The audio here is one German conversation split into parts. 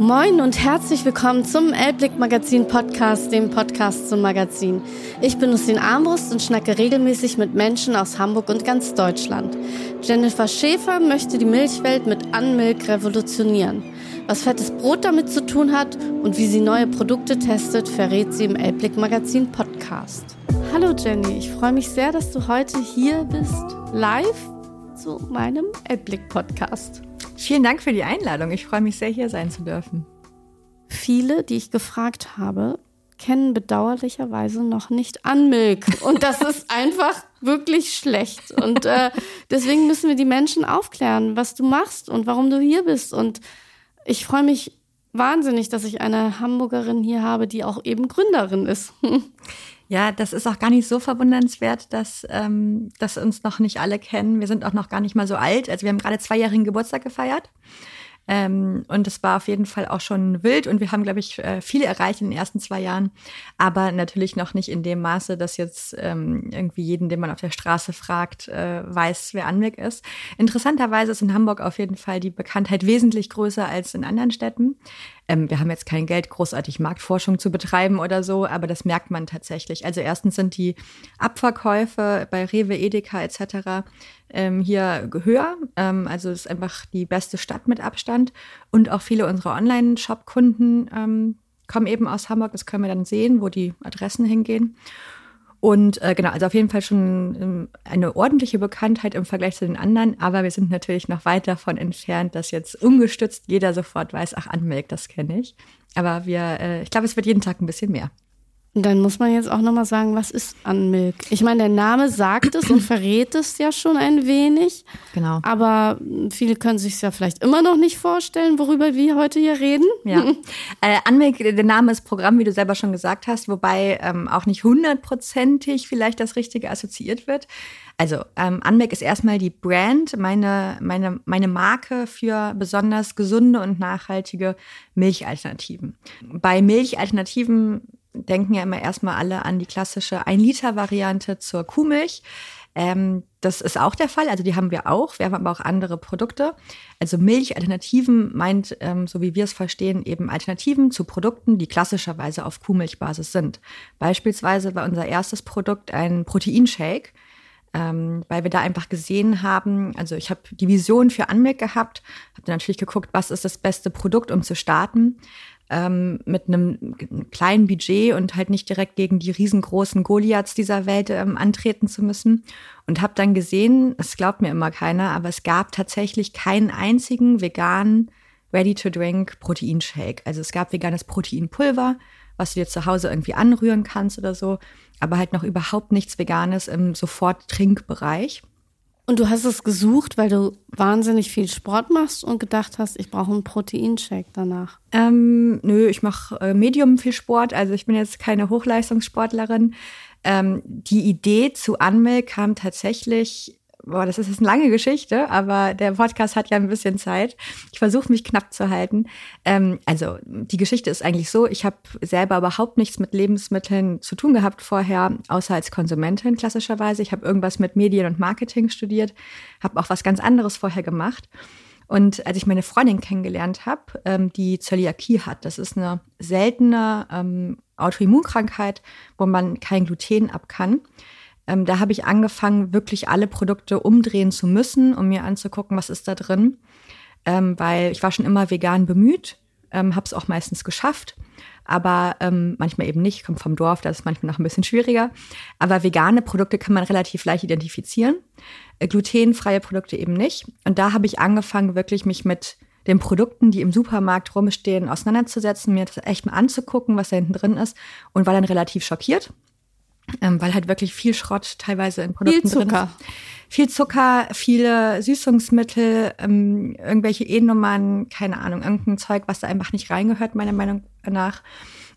Moin und herzlich willkommen zum Elblick Magazin Podcast, dem Podcast zum Magazin. Ich bin Lucien Armbrust und schnacke regelmäßig mit Menschen aus Hamburg und ganz Deutschland. Jennifer Schäfer möchte die Milchwelt mit Unmilk revolutionieren. Was fettes Brot damit zu tun hat und wie sie neue Produkte testet, verrät sie im Elblick Magazin Podcast. Hallo Jenny, ich freue mich sehr, dass du heute hier bist, live zu meinem Elblick Podcast. Vielen Dank für die Einladung. Ich freue mich sehr, hier sein zu dürfen. Viele, die ich gefragt habe, kennen bedauerlicherweise noch nicht Anmilk. Und das ist einfach wirklich schlecht. Und äh, deswegen müssen wir die Menschen aufklären, was du machst und warum du hier bist. Und ich freue mich wahnsinnig, dass ich eine Hamburgerin hier habe, die auch eben Gründerin ist. Ja, das ist auch gar nicht so verwundernswert, dass, ähm, dass uns noch nicht alle kennen. Wir sind auch noch gar nicht mal so alt. Also wir haben gerade zweijährigen Geburtstag gefeiert. Ähm, und es war auf jeden Fall auch schon wild und wir haben, glaube ich, äh, viele erreicht in den ersten zwei Jahren, aber natürlich noch nicht in dem Maße, dass jetzt ähm, irgendwie jeden, den man auf der Straße fragt, äh, weiß, wer Anblick ist. Interessanterweise ist in Hamburg auf jeden Fall die Bekanntheit wesentlich größer als in anderen Städten. Ähm, wir haben jetzt kein Geld, großartig Marktforschung zu betreiben oder so, aber das merkt man tatsächlich. Also erstens sind die Abverkäufe bei Rewe, Edeka etc. Ähm, hier höher. Ähm, also es ist einfach die beste Stadt mit Abstand. Und auch viele unserer Online-Shop-Kunden ähm, kommen eben aus Hamburg. Das können wir dann sehen, wo die Adressen hingehen. Und äh, genau, also auf jeden Fall schon ähm, eine ordentliche Bekanntheit im Vergleich zu den anderen, aber wir sind natürlich noch weit davon entfernt, dass jetzt ungestützt jeder sofort weiß, ach, Anmelk, das kenne ich. Aber wir, äh, ich glaube, es wird jeden Tag ein bisschen mehr. Und dann muss man jetzt auch nochmal sagen, was ist Unmilk? Ich meine, der Name sagt es und verrät es ja schon ein wenig. Genau. Aber viele können sich es ja vielleicht immer noch nicht vorstellen, worüber wir heute hier reden. Ja. äh, Unmilk, der Name ist Programm, wie du selber schon gesagt hast, wobei ähm, auch nicht hundertprozentig vielleicht das Richtige assoziiert wird. Also ähm, Unmilk ist erstmal die Brand, meine, meine, meine Marke für besonders gesunde und nachhaltige Milchalternativen. Bei Milchalternativen denken ja immer erstmal alle an die klassische 1-Liter-Variante zur Kuhmilch. Ähm, das ist auch der Fall, also die haben wir auch. Wir haben aber auch andere Produkte. Also Milchalternativen meint, ähm, so wie wir es verstehen, eben Alternativen zu Produkten, die klassischerweise auf Kuhmilchbasis sind. Beispielsweise war unser erstes Produkt ein Proteinshake. Ähm, weil wir da einfach gesehen haben, also ich habe die Vision für Anmilk gehabt, habe natürlich geguckt, was ist das beste Produkt, um zu starten ähm, mit einem kleinen Budget und halt nicht direkt gegen die riesengroßen Goliaths dieser Welt ähm, antreten zu müssen. Und habe dann gesehen, es glaubt mir immer keiner, aber es gab tatsächlich keinen einzigen veganen Ready-to-Drink Proteinshake. Also es gab veganes Proteinpulver, was du dir zu Hause irgendwie anrühren kannst oder so, aber halt noch überhaupt nichts Veganes im Sofort-Trinkbereich. Und du hast es gesucht, weil du wahnsinnig viel Sport machst und gedacht hast, ich brauche einen Proteinshake danach. Ähm, nö, ich mache äh, Medium viel Sport, also ich bin jetzt keine Hochleistungssportlerin. Ähm, die Idee zu Unmilk kam tatsächlich boah, das ist jetzt eine lange Geschichte, aber der Podcast hat ja ein bisschen Zeit. Ich versuche mich knapp zu halten. Ähm, also die Geschichte ist eigentlich so, ich habe selber überhaupt nichts mit Lebensmitteln zu tun gehabt vorher, außer als Konsumentin klassischerweise. Ich habe irgendwas mit Medien und Marketing studiert, habe auch was ganz anderes vorher gemacht. Und als ich meine Freundin kennengelernt habe, ähm, die Zöliakie hat, das ist eine seltene ähm, Autoimmunkrankheit, wo man kein Gluten ab kann ähm, da habe ich angefangen, wirklich alle Produkte umdrehen zu müssen, um mir anzugucken, was ist da drin. Ähm, weil ich war schon immer vegan bemüht, ähm, habe es auch meistens geschafft, aber ähm, manchmal eben nicht. Ich komme vom Dorf, das ist manchmal noch ein bisschen schwieriger. Aber vegane Produkte kann man relativ leicht identifizieren, äh, glutenfreie Produkte eben nicht. Und da habe ich angefangen, wirklich mich mit den Produkten, die im Supermarkt rumstehen, auseinanderzusetzen, mir das echt mal anzugucken, was da hinten drin ist und war dann relativ schockiert ähm, weil halt wirklich viel Schrott teilweise in Produkten viel Zucker. drin ist. Viel Zucker, viele Süßungsmittel, ähm, irgendwelche E-Nummern, keine Ahnung, irgendein Zeug, was da einfach nicht reingehört, meiner Meinung nach.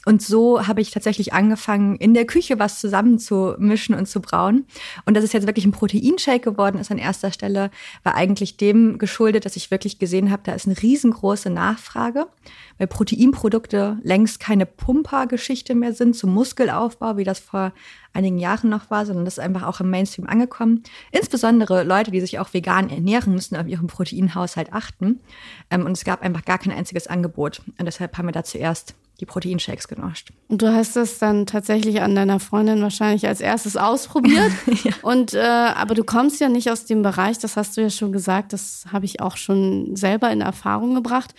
Und so habe ich tatsächlich angefangen, in der Küche was zusammenzumischen und zu brauen. Und dass es jetzt wirklich ein Proteinshake geworden ist an erster Stelle, war eigentlich dem geschuldet, dass ich wirklich gesehen habe, da ist eine riesengroße Nachfrage, weil Proteinprodukte längst keine Pumper-Geschichte mehr sind zum Muskelaufbau, wie das vor einigen Jahren noch war, sondern das ist einfach auch im Mainstream angekommen. Insbesondere Leute, die sich auch vegan ernähren, müssen auf ihren Proteinhaushalt achten. Ähm, und es gab einfach gar kein einziges Angebot. Und deshalb haben wir da zuerst die Proteinshakes genascht. Und du hast das dann tatsächlich an deiner Freundin wahrscheinlich als erstes ausprobiert. ja. Und äh, aber du kommst ja nicht aus dem Bereich, das hast du ja schon gesagt, das habe ich auch schon selber in Erfahrung gebracht.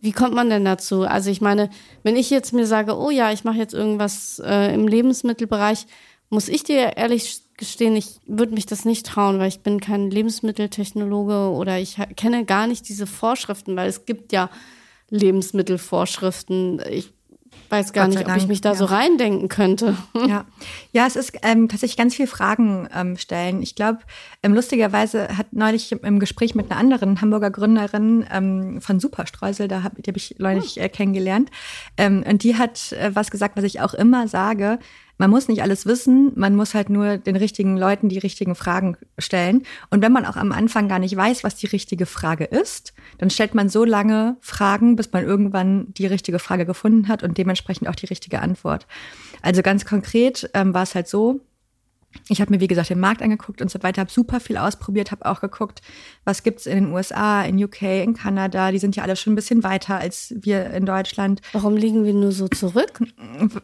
Wie kommt man denn dazu? Also ich meine, wenn ich jetzt mir sage, oh ja, ich mache jetzt irgendwas äh, im Lebensmittelbereich, muss ich dir ehrlich gestehen, ich würde mich das nicht trauen, weil ich bin kein Lebensmitteltechnologe oder ich kenne gar nicht diese Vorschriften, weil es gibt ja Lebensmittelvorschriften. Ich weiß gar nicht, ob ich mich da ja. so reindenken könnte. Ja, ja es ist ähm, tatsächlich ganz viel Fragen ähm, stellen. Ich glaube, ähm, lustigerweise hat neulich im Gespräch mit einer anderen Hamburger Gründerin ähm, von Superstreusel, da habe hab ich neulich äh, kennengelernt, ähm, und die hat äh, was gesagt, was ich auch immer sage man muss nicht alles wissen, man muss halt nur den richtigen Leuten die richtigen Fragen stellen. Und wenn man auch am Anfang gar nicht weiß, was die richtige Frage ist, dann stellt man so lange Fragen, bis man irgendwann die richtige Frage gefunden hat und dementsprechend auch die richtige Antwort. Also ganz konkret ähm, war es halt so, ich habe mir, wie gesagt, den Markt angeguckt und so weiter, habe super viel ausprobiert, habe auch geguckt, was gibt's in den USA, in UK, in Kanada. Die sind ja alle schon ein bisschen weiter als wir in Deutschland. Warum liegen wir nur so zurück?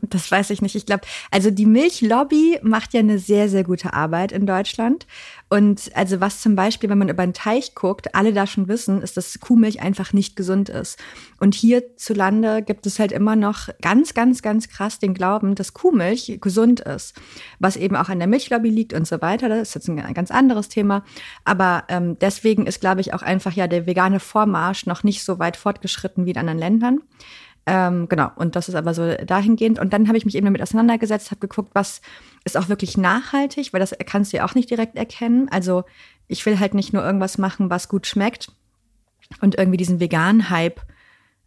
Das weiß ich nicht. Ich glaube, also die Milchlobby macht ja eine sehr, sehr gute Arbeit in Deutschland. Und also was zum Beispiel, wenn man über einen Teich guckt, alle da schon wissen, ist, dass Kuhmilch einfach nicht gesund ist. Und hierzulande gibt es halt immer noch ganz, ganz, ganz krass den Glauben, dass Kuhmilch gesund ist. Was eben auch an der Milchlobby liegt und so weiter. Das ist jetzt ein ganz anderes Thema. Aber ähm, deswegen ist, glaube ich, auch einfach ja der vegane Vormarsch noch nicht so weit fortgeschritten wie in anderen Ländern. Ähm, genau, und das ist aber so dahingehend. Und dann habe ich mich eben damit auseinandergesetzt, habe geguckt, was ist auch wirklich nachhaltig, weil das kannst du ja auch nicht direkt erkennen. Also ich will halt nicht nur irgendwas machen, was gut schmeckt und irgendwie diesen veganen Hype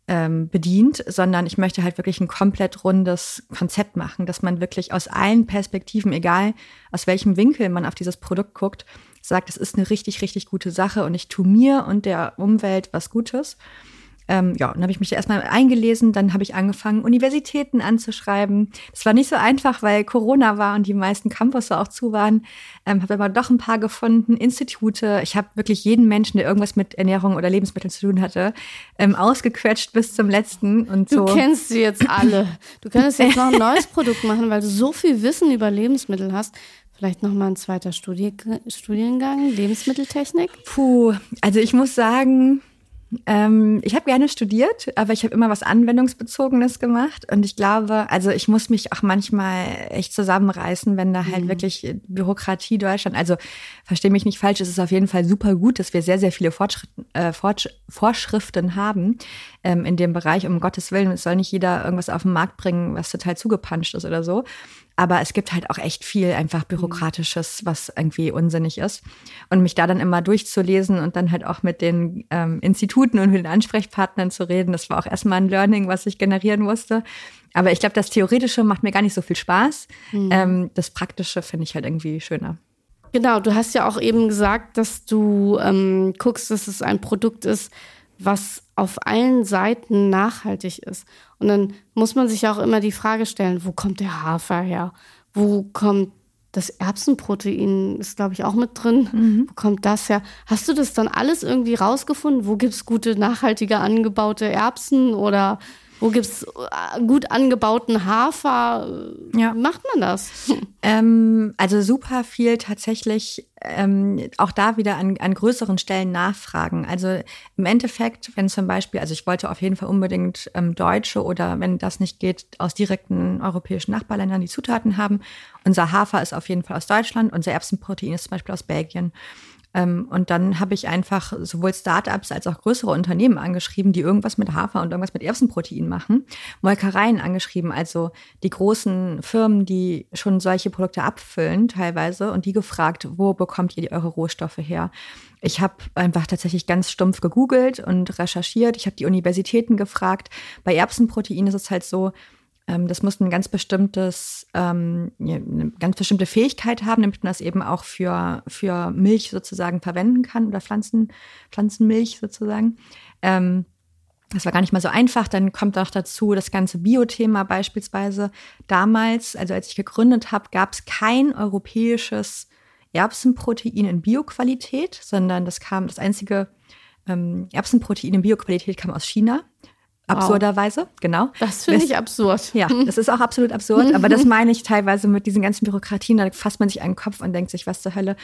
ähm, bedient, sondern ich möchte halt wirklich ein komplett rundes Konzept machen, dass man wirklich aus allen Perspektiven, egal aus welchem Winkel man auf dieses Produkt guckt, sagt, es ist eine richtig, richtig gute Sache und ich tue mir und der Umwelt was Gutes. Ähm, ja, und dann habe ich mich erstmal eingelesen, dann habe ich angefangen, Universitäten anzuschreiben. Das war nicht so einfach, weil Corona war und die meisten Campus auch zu waren. Ähm, habe aber doch ein paar gefunden, Institute. Ich habe wirklich jeden Menschen, der irgendwas mit Ernährung oder Lebensmitteln zu tun hatte, ähm, ausgequetscht bis zum letzten und so. Du kennst sie jetzt alle. Du könntest jetzt noch ein neues Produkt machen, weil du so viel Wissen über Lebensmittel hast. Vielleicht noch mal ein zweiter Studi Studiengang, Lebensmitteltechnik? Puh, also ich muss sagen, ähm, ich habe gerne studiert, aber ich habe immer was Anwendungsbezogenes gemacht. Und ich glaube, also ich muss mich auch manchmal echt zusammenreißen, wenn da halt mhm. wirklich Bürokratie Deutschland, also verstehe mich nicht falsch, es ist auf jeden Fall super gut, dass wir sehr, sehr viele äh, Vorschriften haben ähm, in dem Bereich. Um Gottes Willen, es soll nicht jeder irgendwas auf den Markt bringen, was total zugepanscht ist oder so. Aber es gibt halt auch echt viel einfach mhm. Bürokratisches, was irgendwie unsinnig ist. Und mich da dann immer durchzulesen und dann halt auch mit den ähm, Instituten und mit den Ansprechpartnern zu reden, das war auch erstmal ein Learning, was ich generieren musste. Aber ich glaube, das Theoretische macht mir gar nicht so viel Spaß. Mhm. Ähm, das Praktische finde ich halt irgendwie schöner. Genau, du hast ja auch eben gesagt, dass du ähm, guckst, dass es ein Produkt ist, was auf allen Seiten nachhaltig ist. Und dann muss man sich auch immer die Frage stellen, wo kommt der Hafer her? Wo kommt das Erbsenprotein ist, glaube ich, auch mit drin. Mhm. Wo kommt das her? Hast du das dann alles irgendwie rausgefunden? Wo gibt es gute, nachhaltige angebaute Erbsen oder wo gibt es äh, gut angebauten Hafer? Ja. Wie macht man das? Ähm, also super viel tatsächlich ähm, auch da wieder an, an größeren Stellen nachfragen. Also im Endeffekt, wenn zum Beispiel, also ich wollte auf jeden Fall unbedingt ähm, Deutsche oder wenn das nicht geht, aus direkten europäischen Nachbarländern die Zutaten haben. Unser Hafer ist auf jeden Fall aus Deutschland, unser Erbsenprotein ist zum Beispiel aus Belgien. Ähm, und dann habe ich einfach sowohl Startups als auch größere Unternehmen angeschrieben, die irgendwas mit Hafer und irgendwas mit Erbsenprotein machen. Molkereien angeschrieben, also die großen Firmen, die schon solche Produkte abfüllen teilweise und die gefragt, wo bekommt ihr eure Rohstoffe her? Ich habe einfach tatsächlich ganz stumpf gegoogelt und recherchiert. Ich habe die Universitäten gefragt. Bei Erbsenprotein ist es halt so, das muss ein ganz bestimmtes, ähm, eine ganz bestimmte Fähigkeit haben, damit man das eben auch für, für Milch sozusagen verwenden kann oder Pflanzen, Pflanzenmilch sozusagen. Ähm, das war gar nicht mal so einfach. Dann kommt auch dazu das ganze Bio-Thema beispielsweise. Damals, also als ich gegründet habe, gab es kein europäisches Erbsenprotein in Bioqualität, sondern das kam, das einzige ähm, Erbsenprotein in Bioqualität kam aus China. Absurderweise, wow. genau. Das finde ich absurd. Ja, das ist auch absolut absurd, aber das meine ich teilweise mit diesen ganzen Bürokratien, da fasst man sich einen Kopf und denkt sich, was zur Hölle.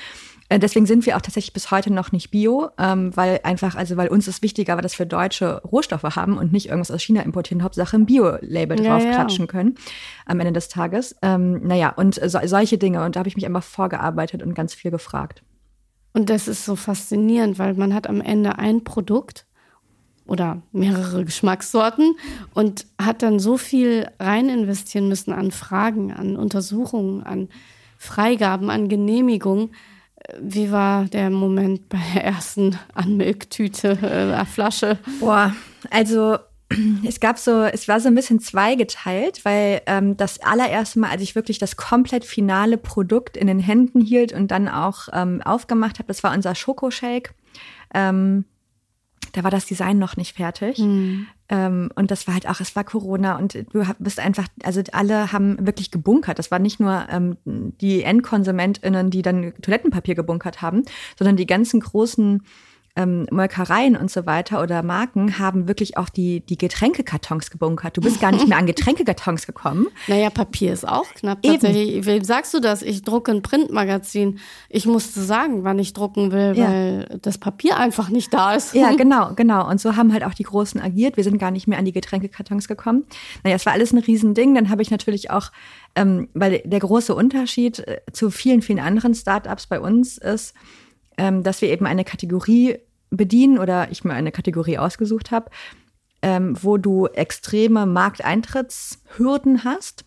Äh, deswegen sind wir auch tatsächlich bis heute noch nicht bio, ähm, weil einfach, also weil uns ist wichtiger, dass wir deutsche Rohstoffe haben und nicht irgendwas aus China importieren, Hauptsache ein Bio-Label ja, draufklatschen ja. können am Ende des Tages. Ähm, naja, und so, solche Dinge. Und da habe ich mich einfach vorgearbeitet und ganz viel gefragt. Und das ist so faszinierend, weil man hat am Ende ein Produkt oder mehrere Geschmackssorten und hat dann so viel rein investieren müssen an Fragen, an Untersuchungen, an Freigaben, an Genehmigungen. Wie war der Moment bei der ersten Anmilktüte, äh, Flasche? Boah, also es gab so, es war so ein bisschen zweigeteilt, weil ähm, das allererste Mal, als ich wirklich das komplett finale Produkt in den Händen hielt und dann auch ähm, aufgemacht habe, das war unser Schokoshake. Ähm, da war das Design noch nicht fertig. Mhm. Ähm, und das war halt auch, es war Corona und du bist einfach, also alle haben wirklich gebunkert. Das war nicht nur ähm, die EndkonsumentInnen, die dann Toilettenpapier gebunkert haben, sondern die ganzen großen ähm, Molkereien und so weiter oder Marken haben wirklich auch die, die Getränkekartons gebunkert. Du bist gar nicht mehr an Getränkekartons gekommen. Naja, Papier ist auch knapp. Tatsächlich. Wem sagst du das? Ich drucke ein Printmagazin. Ich musste sagen, wann ich drucken will, ja. weil das Papier einfach nicht da ist. Ja, genau, genau. Und so haben halt auch die Großen agiert. Wir sind gar nicht mehr an die Getränkekartons gekommen. Naja, es war alles ein Riesending. Dann habe ich natürlich auch, ähm, weil der große Unterschied äh, zu vielen, vielen anderen Startups bei uns ist, ähm, dass wir eben eine Kategorie bedienen oder ich mir eine Kategorie ausgesucht habe, ähm, wo du extreme Markteintrittshürden hast,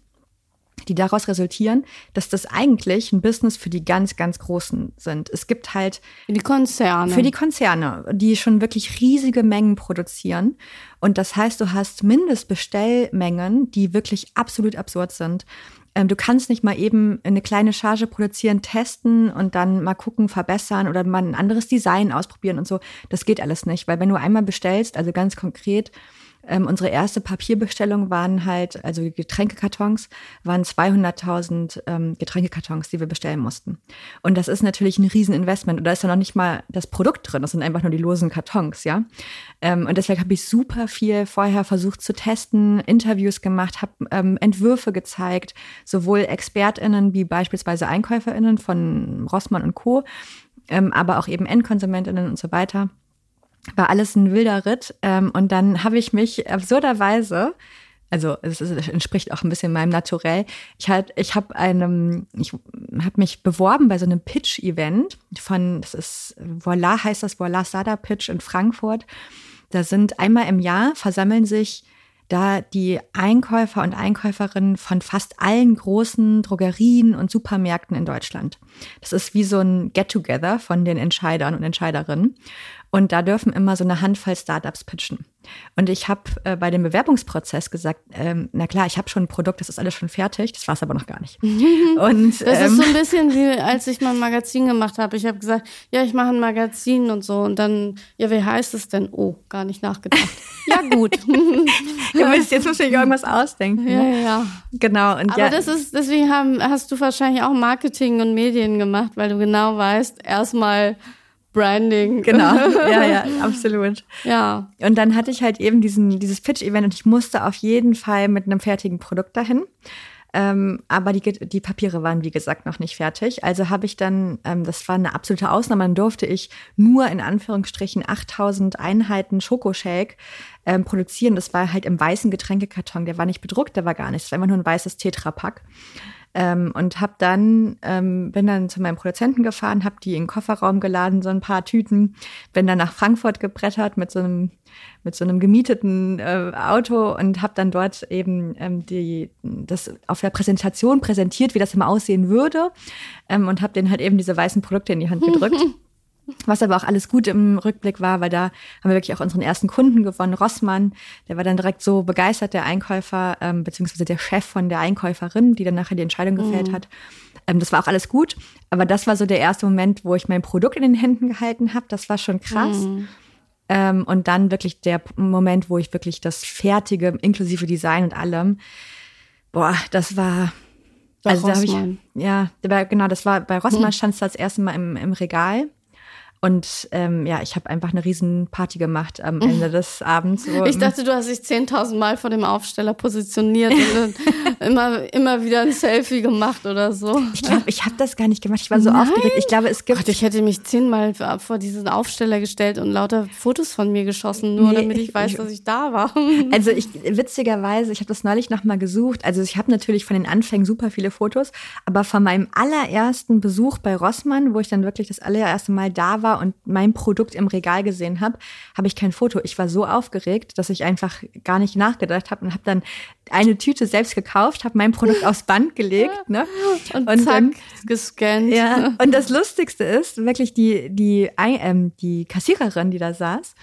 die daraus resultieren, dass das eigentlich ein Business für die ganz, ganz Großen sind. Es gibt halt die Konzerne. Für die Konzerne, die schon wirklich riesige Mengen produzieren. Und das heißt, du hast Mindestbestellmengen, die wirklich absolut absurd sind. Ähm, du kannst nicht mal eben eine kleine Charge produzieren, testen und dann mal gucken, verbessern oder mal ein anderes Design ausprobieren und so. Das geht alles nicht, weil wenn du einmal bestellst, also ganz konkret, ähm, unsere erste Papierbestellung waren halt, also Getränkekartons, waren 200.000 ähm, Getränkekartons, die wir bestellen mussten. Und das ist natürlich ein Rieseninvestment. Und da ist ja noch nicht mal das Produkt drin, das sind einfach nur die losen Kartons, ja. Ähm, und deswegen habe ich super viel vorher versucht zu testen, Interviews gemacht, habe ähm, Entwürfe gezeigt, sowohl ExpertInnen wie beispielsweise EinkäuferInnen von Rossmann und Co., ähm, aber auch eben EndkonsumentInnen und so weiter war alles ein wilder Ritt. Ähm, und dann habe ich mich absurderweise, also es, entspricht auch ein bisschen meinem Naturell, ich halt, ich habe einem, ich habe mich beworben bei so einem Pitch-Event von, das ist Voila heißt das, Voila Sada Pitch in Frankfurt. Da sind einmal im Jahr versammeln sich da die Einkäufer und Einkäuferinnen von fast allen großen Drogerien und Supermärkten in Deutschland. Das ist wie so ein Get-Together von den Entscheidern und Entscheiderinnen. Und da dürfen immer so eine Handvoll Startups pitchen. Und ich habe äh, bei dem Bewerbungsprozess gesagt, ähm, na klar, ich habe schon ein Produkt, das ist alles schon fertig, das war es aber noch gar nicht. Und, das ähm, ist so ein bisschen wie, als ich mal ein Magazin gemacht habe. Ich habe gesagt, ja, ich mache ein Magazin und so. Und dann, ja, wie heißt es denn? Oh, gar nicht nachgedacht. ja, gut. willst, jetzt muss ich irgendwas ausdenken. Ja, ne? ja. Genau. Und aber ja. das ist, deswegen haben, hast du wahrscheinlich auch Marketing und Medien gemacht, weil du genau weißt, erstmal Branding. Genau, ja, ja, absolut. Ja. Und dann hatte ich halt eben diesen, dieses Pitch-Event und ich musste auf jeden Fall mit einem fertigen Produkt dahin. Ähm, aber die, die Papiere waren, wie gesagt, noch nicht fertig. Also habe ich dann, ähm, das war eine absolute Ausnahme, dann durfte ich nur in Anführungsstrichen 8000 Einheiten Schokoshake ähm, produzieren. Das war halt im weißen Getränkekarton. Der war nicht bedruckt, der war gar nichts. Das war einfach nur ein weißes Tetrapack. Ähm, und hab dann ähm, bin dann zu meinem Produzenten gefahren, habe die in den Kofferraum geladen, so ein paar Tüten, bin dann nach Frankfurt gebrettert mit so einem mit so einem gemieteten äh, Auto und habe dann dort eben ähm, die das auf der Präsentation präsentiert, wie das immer aussehen würde ähm, und habe denen halt eben diese weißen Produkte in die Hand gedrückt. Was aber auch alles gut im Rückblick war, weil da haben wir wirklich auch unseren ersten Kunden gewonnen, Rossmann. Der war dann direkt so begeistert, der Einkäufer, ähm, beziehungsweise der Chef von der Einkäuferin, die dann nachher die Entscheidung gefällt mhm. hat. Ähm, das war auch alles gut. Aber das war so der erste Moment, wo ich mein Produkt in den Händen gehalten habe. Das war schon krass. Mhm. Ähm, und dann wirklich der Moment, wo ich wirklich das Fertige, inklusive Design und allem, boah, das war, bei also Rossmann. da ich, ja, genau, das war bei Rossmann hm. stand es das erste Mal im, im Regal. Und ähm, ja, ich habe einfach eine riesen Party gemacht am Ende des Abends. ich dachte, du hast dich 10.000 Mal vor dem Aufsteller positioniert und immer, immer wieder ein Selfie gemacht oder so. Ich glaube, ich habe das gar nicht gemacht. Ich war so Nein? aufgeregt. Ich glaube, es gibt. Gott, ich hätte mich zehnmal vor diesen Aufsteller gestellt und lauter Fotos von mir geschossen, nur nee, damit ich weiß, ich, dass ich da war. Also ich witzigerweise, ich habe das neulich nochmal gesucht. Also ich habe natürlich von den Anfängen super viele Fotos, aber von meinem allerersten Besuch bei Rossmann, wo ich dann wirklich das allererste Mal da war und mein Produkt im Regal gesehen habe, habe ich kein Foto. Ich war so aufgeregt, dass ich einfach gar nicht nachgedacht habe und habe dann eine Tüte selbst gekauft, habe mein Produkt aufs Band gelegt ne? und, und zack, dann, gescannt. Ja, und das Lustigste ist wirklich die, die, ähm, die Kassiererin, die da saß,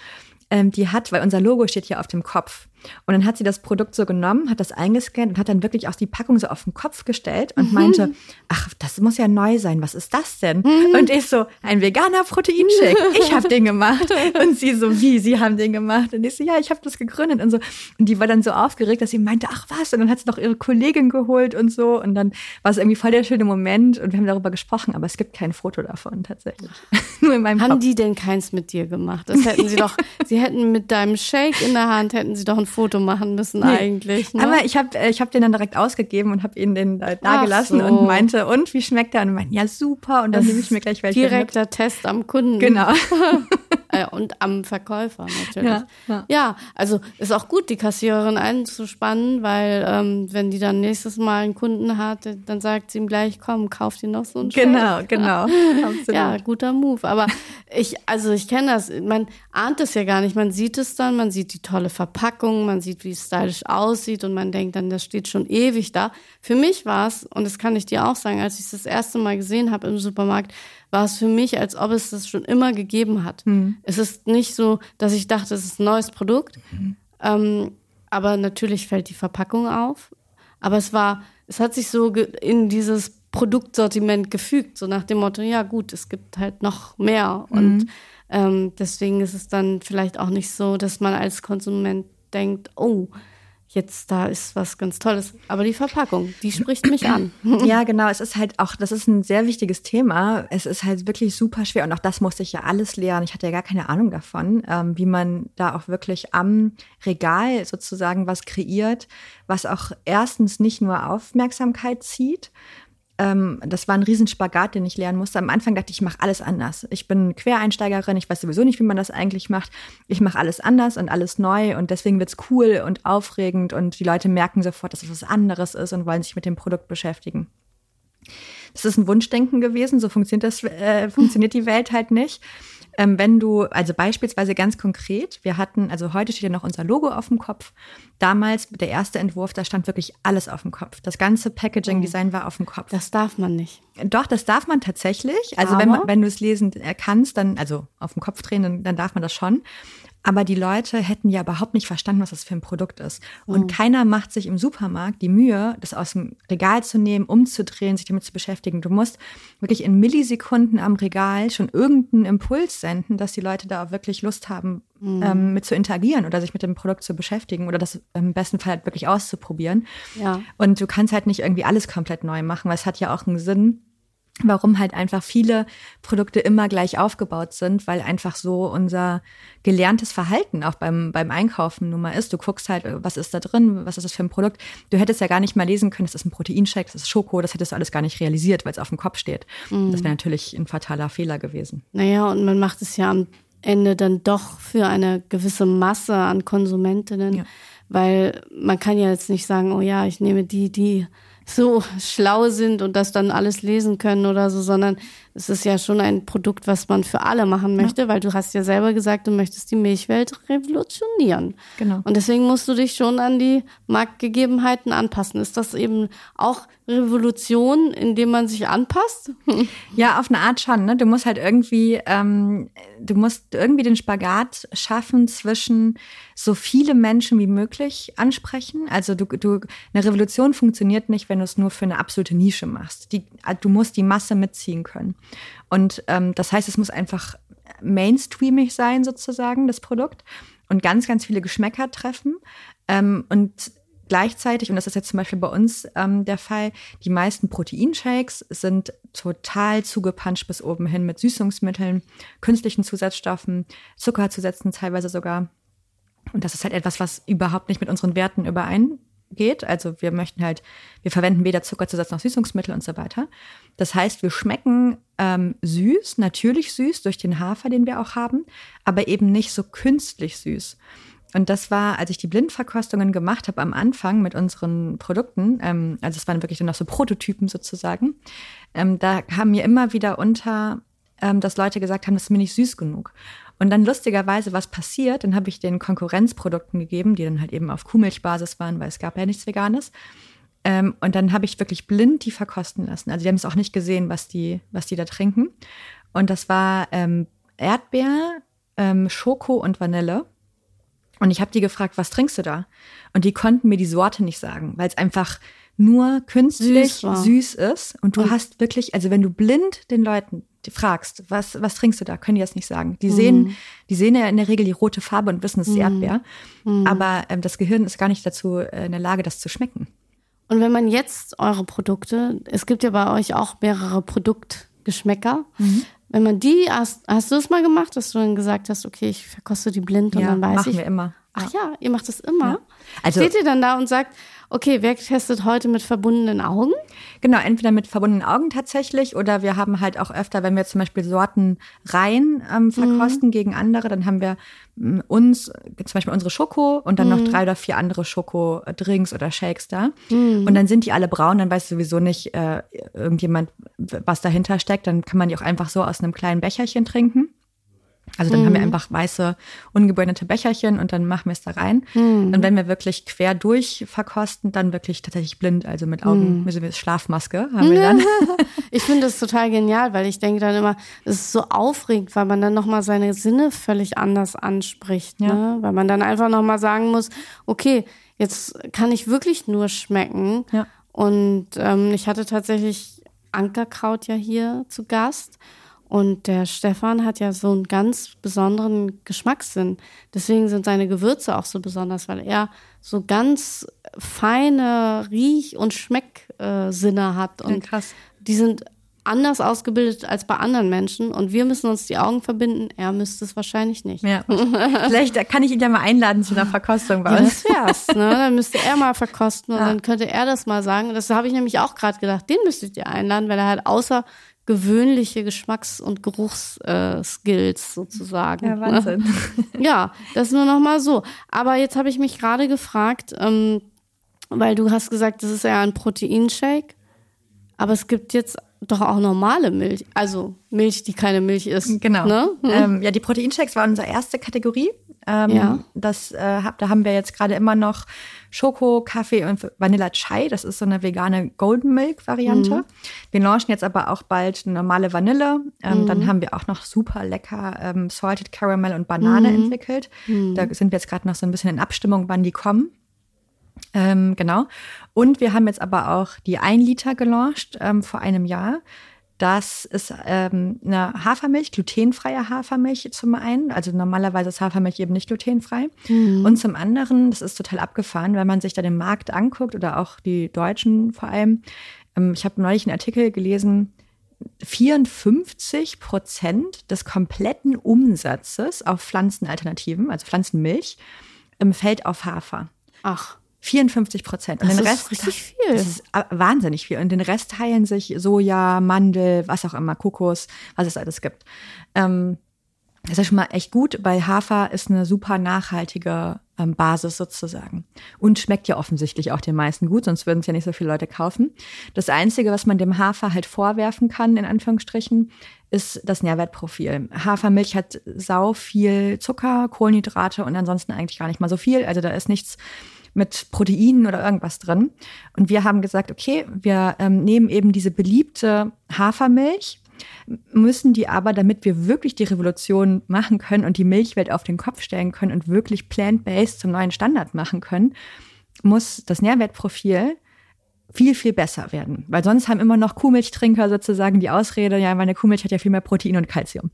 ähm, die hat, weil unser Logo steht hier auf dem Kopf. Und dann hat sie das Produkt so genommen, hat das eingescannt und hat dann wirklich auch die Packung so auf den Kopf gestellt und mhm. meinte, ach, das muss ja neu sein, was ist das denn? Mhm. Und ich so, ein veganer Proteinshake, ich habe den gemacht. Und sie so, wie, sie haben den gemacht? Und ich so, ja, ich habe das gegründet und so. Und die war dann so aufgeregt, dass sie meinte, ach was? Und dann hat sie noch ihre Kollegin geholt und so. Und dann war es irgendwie voll der schöne Moment und wir haben darüber gesprochen, aber es gibt kein Foto davon tatsächlich. Nur in meinem Haben Kopf. die denn keins mit dir gemacht? Das hätten sie doch, sie hätten mit deinem Shake in der Hand, hätten sie doch ein Foto machen müssen nee. eigentlich. Ne? Aber ich habe äh, ich hab den dann direkt ausgegeben und habe ihn den da, da gelassen so. und meinte, und wie schmeckt der? Und meinte, ja super. Und dann nehme ich mir gleich welche Direkter mit. Test am Kunden. Genau. Äh, und am Verkäufer natürlich. Ja, ja. ja, also ist auch gut, die Kassiererin einzuspannen, weil ähm, wenn die dann nächstes Mal einen Kunden hat, dann sagt sie ihm gleich, komm, kauf dir noch so einen Genau, Shake. genau. ja, guter Move. Aber ich, also ich kenne das, man ahnt es ja gar nicht. Man sieht es dann, man sieht die tolle Verpackung, man sieht, wie es stylisch aussieht und man denkt dann, das steht schon ewig da. Für mich war es, und das kann ich dir auch sagen, als ich es das erste Mal gesehen habe im Supermarkt, war es für mich, als ob es das schon immer gegeben hat. Mhm. Es ist nicht so, dass ich dachte, es ist ein neues Produkt. Mhm. Ähm, aber natürlich fällt die Verpackung auf. Aber es war, es hat sich so in dieses Produktsortiment gefügt, so nach dem Motto, ja gut, es gibt halt noch mehr. Mhm. Und ähm, deswegen ist es dann vielleicht auch nicht so, dass man als Konsument denkt, oh, jetzt da ist was ganz Tolles. Aber die Verpackung, die spricht mich an. Ja, genau. Es ist halt auch, das ist ein sehr wichtiges Thema. Es ist halt wirklich super schwer und auch das musste ich ja alles lernen. Ich hatte ja gar keine Ahnung davon, ähm, wie man da auch wirklich am Regal sozusagen was kreiert, was auch erstens nicht nur Aufmerksamkeit zieht, ähm, das war ein Riesenspagat, den ich lernen musste. Am Anfang dachte ich, ich mache alles anders. Ich bin Quereinsteigerin, ich weiß sowieso nicht, wie man das eigentlich macht. Ich mache alles anders und alles neu und deswegen wird's cool und aufregend und die Leute merken sofort, dass es was anderes ist und wollen sich mit dem Produkt beschäftigen. Das ist ein Wunschdenken gewesen, so funktioniert das, äh, funktioniert die Welt halt nicht. Ähm, wenn du, also beispielsweise ganz konkret, wir hatten, also heute steht ja noch unser Logo auf dem Kopf. Damals, der erste Entwurf, da stand wirklich alles auf dem Kopf. Das ganze Packaging-Design war auf dem Kopf. Das darf man nicht. Doch, das darf man tatsächlich. Also Aber? wenn, wenn du es lesen kannst, dann, also auf dem Kopf drehen, dann, dann darf man das schon. Aber die Leute hätten ja überhaupt nicht verstanden, was das für ein Produkt ist. Und mhm. keiner macht sich im Supermarkt die Mühe, das aus dem Regal zu nehmen, umzudrehen, sich damit zu beschäftigen. Du musst wirklich in Millisekunden am Regal schon irgendeinen Impuls senden, dass die Leute da auch wirklich Lust haben, mhm. ähm, mit zu interagieren oder sich mit dem Produkt zu beschäftigen oder das im besten Fall halt wirklich auszuprobieren. Ja. Und du kannst halt nicht irgendwie alles komplett neu machen, weil es hat ja auch einen Sinn, warum halt einfach viele Produkte immer gleich aufgebaut sind, weil einfach so unser gelerntes Verhalten auch beim, beim Einkaufen nun mal ist. Du guckst halt, was ist da drin, was ist das für ein Produkt. Du hättest ja gar nicht mal lesen können, das ist ein Proteinshake, das ist Schoko, das hättest du alles gar nicht realisiert, weil es auf dem Kopf steht. Mhm. Das wäre natürlich ein fataler Fehler gewesen. Naja, und man macht es ja am Ende dann doch für eine gewisse Masse an Konsumentinnen, ja. weil man kann ja jetzt nicht sagen, oh ja, ich nehme die, die so schlau sind und das dann alles lesen können oder so, sondern es ist ja schon ein Produkt, was man für alle machen möchte, ja. weil du hast ja selber gesagt, du möchtest die Milchwelt revolutionieren. Genau. Und deswegen musst du dich schon an die Marktgegebenheiten anpassen. Ist das eben auch Revolution, indem man sich anpasst? Ja, auf eine Art schon. Ne? Du musst halt irgendwie, ähm, du musst irgendwie den Spagat schaffen zwischen so viele Menschen wie möglich ansprechen. Also du, du, eine Revolution funktioniert nicht, wenn du es nur für eine absolute Nische machst. Die, du musst die Masse mitziehen können. Und ähm, das heißt, es muss einfach mainstreamig sein, sozusagen, das Produkt. Und ganz, ganz viele Geschmäcker treffen. Ähm, und gleichzeitig, und das ist jetzt zum Beispiel bei uns ähm, der Fall, die meisten Proteinshakes sind total zugepanscht bis oben hin mit Süßungsmitteln, künstlichen Zusatzstoffen, Zuckerzusätzen teilweise sogar. Und das ist halt etwas, was überhaupt nicht mit unseren Werten übereingeht. Also wir möchten halt, wir verwenden weder Zuckerzusatz noch Süßungsmittel und so weiter. Das heißt, wir schmecken ähm, süß, natürlich süß durch den Hafer, den wir auch haben, aber eben nicht so künstlich süß. Und das war, als ich die Blindverkostungen gemacht habe am Anfang mit unseren Produkten, ähm, also es waren wirklich dann noch so Prototypen sozusagen, ähm, da kam mir immer wieder unter, ähm, dass Leute gesagt haben, das ist mir nicht süß genug. Und dann lustigerweise, was passiert, dann habe ich den Konkurrenzprodukten gegeben, die dann halt eben auf Kuhmilchbasis waren, weil es gab ja nichts Veganes. Ähm, und dann habe ich wirklich blind die verkosten lassen. Also die haben es auch nicht gesehen, was die, was die da trinken. Und das war ähm, Erdbeer, ähm, Schoko und Vanille. Und ich habe die gefragt, was trinkst du da? Und die konnten mir die Sorte nicht sagen, weil es einfach nur künstlich süß, süß, ist. Und du und hast wirklich, also wenn du blind den Leuten fragst, was, was trinkst du da, können die das nicht sagen. Die sehen, mm. die sehen ja in der Regel die rote Farbe und wissen, es ist mm. Erdbeer. Mm. Aber ähm, das Gehirn ist gar nicht dazu äh, in der Lage, das zu schmecken. Und wenn man jetzt eure Produkte, es gibt ja bei euch auch mehrere Produktgeschmäcker, mhm. wenn man die, hast, hast du es mal gemacht, dass du dann gesagt hast, okay, ich verkoste die blind ja, und dann weiß machen ich. wir immer. Ach ja, ihr macht das immer. Ja. Also, Steht ihr dann da und sagt, okay, wer testet heute mit verbundenen Augen? Genau, entweder mit verbundenen Augen tatsächlich oder wir haben halt auch öfter, wenn wir zum Beispiel Sorten rein ähm, verkosten mhm. gegen andere, dann haben wir ähm, uns, zum Beispiel unsere Schoko und dann mhm. noch drei oder vier andere Schoko-Drinks oder Shakes da. Mhm. Und dann sind die alle braun, dann weiß sowieso nicht äh, irgendjemand, was dahinter steckt. Dann kann man die auch einfach so aus einem kleinen Becherchen trinken. Also dann mhm. haben wir mhm. einfach weiße, ungebräunete Becherchen und dann machen wir es da rein. Mhm. Und wenn wir wirklich quer durch verkosten, dann wirklich tatsächlich blind, also mit Augen, mhm. Schlafmaske haben wir dann. ich finde das total genial, weil ich denke dann immer, es ist so aufregend, weil man dann nochmal seine Sinne völlig anders anspricht. Ja. Ne? Weil man dann einfach nochmal sagen muss, okay, jetzt kann ich wirklich nur schmecken. Ja. Und ähm, ich hatte tatsächlich Ankerkraut ja hier zu Gast. Und der Stefan hat ja so einen ganz besonderen Geschmackssinn. Deswegen sind seine Gewürze auch so besonders, weil er so ganz feine Riech- und Schmecksinne hat. Und ja, krass. die sind anders ausgebildet als bei anderen Menschen und wir müssen uns die Augen verbinden. Er müsste es wahrscheinlich nicht. Ja. Vielleicht kann ich ihn ja mal einladen zu einer Verkostung bei uns. Ja, das wär's. Ne? Dann müsste er mal verkosten und ja. dann könnte er das mal sagen. Das habe ich nämlich auch gerade gedacht. Den müsstet ihr einladen, weil er halt außer gewöhnliche Geschmacks- und Geruchsskills äh, sozusagen. Ja, Wahnsinn. ja, das nur noch mal so. Aber jetzt habe ich mich gerade gefragt, ähm, weil du hast gesagt, das ist ja ein Proteinshake, aber es gibt jetzt doch auch normale Milch, also Milch, die keine Milch ist. Genau. Ne? Hm? Ähm, ja, die Proteinshakes waren unsere erste Kategorie. Ähm, ja. Das, äh, da haben wir jetzt gerade immer noch Schoko, Kaffee und Vanilla Chai. Das ist so eine vegane Golden Milk Variante. Mhm. Wir launchen jetzt aber auch bald eine normale Vanille. Ähm, mhm. Dann haben wir auch noch super lecker ähm, Salted Caramel und Banane mhm. entwickelt. Mhm. Da sind wir jetzt gerade noch so ein bisschen in Abstimmung, wann die kommen. Ähm, genau. Und wir haben jetzt aber auch die 1 Liter gelauncht ähm, vor einem Jahr. Das ist ähm, eine Hafermilch, glutenfreie Hafermilch zum einen. Also normalerweise ist Hafermilch eben nicht glutenfrei. Mhm. Und zum anderen, das ist total abgefahren, wenn man sich da den Markt anguckt oder auch die Deutschen vor allem. Ähm, ich habe neulich einen Artikel gelesen, 54 Prozent des kompletten Umsatzes auf Pflanzenalternativen, also Pflanzenmilch, ähm, fällt auf Hafer. Ach. 54 Prozent. Und das den Rest, ist richtig viel. Das ist wahnsinnig viel. Und den Rest teilen sich Soja, Mandel, was auch immer, Kokos, was es alles gibt. Ähm, das ist schon mal echt gut, weil Hafer ist eine super nachhaltige ähm, Basis sozusagen. Und schmeckt ja offensichtlich auch den meisten gut, sonst würden es ja nicht so viele Leute kaufen. Das Einzige, was man dem Hafer halt vorwerfen kann, in Anführungsstrichen, ist das Nährwertprofil. Hafermilch hat sau viel Zucker, Kohlenhydrate und ansonsten eigentlich gar nicht mal so viel. Also da ist nichts mit Proteinen oder irgendwas drin. Und wir haben gesagt, okay, wir ähm, nehmen eben diese beliebte Hafermilch, müssen die aber, damit wir wirklich die Revolution machen können und die Milchwelt auf den Kopf stellen können und wirklich plant-based zum neuen Standard machen können, muss das Nährwertprofil viel, viel besser werden. Weil sonst haben immer noch Kuhmilchtrinker sozusagen die Ausrede, ja, meine Kuhmilch hat ja viel mehr Protein und Kalzium.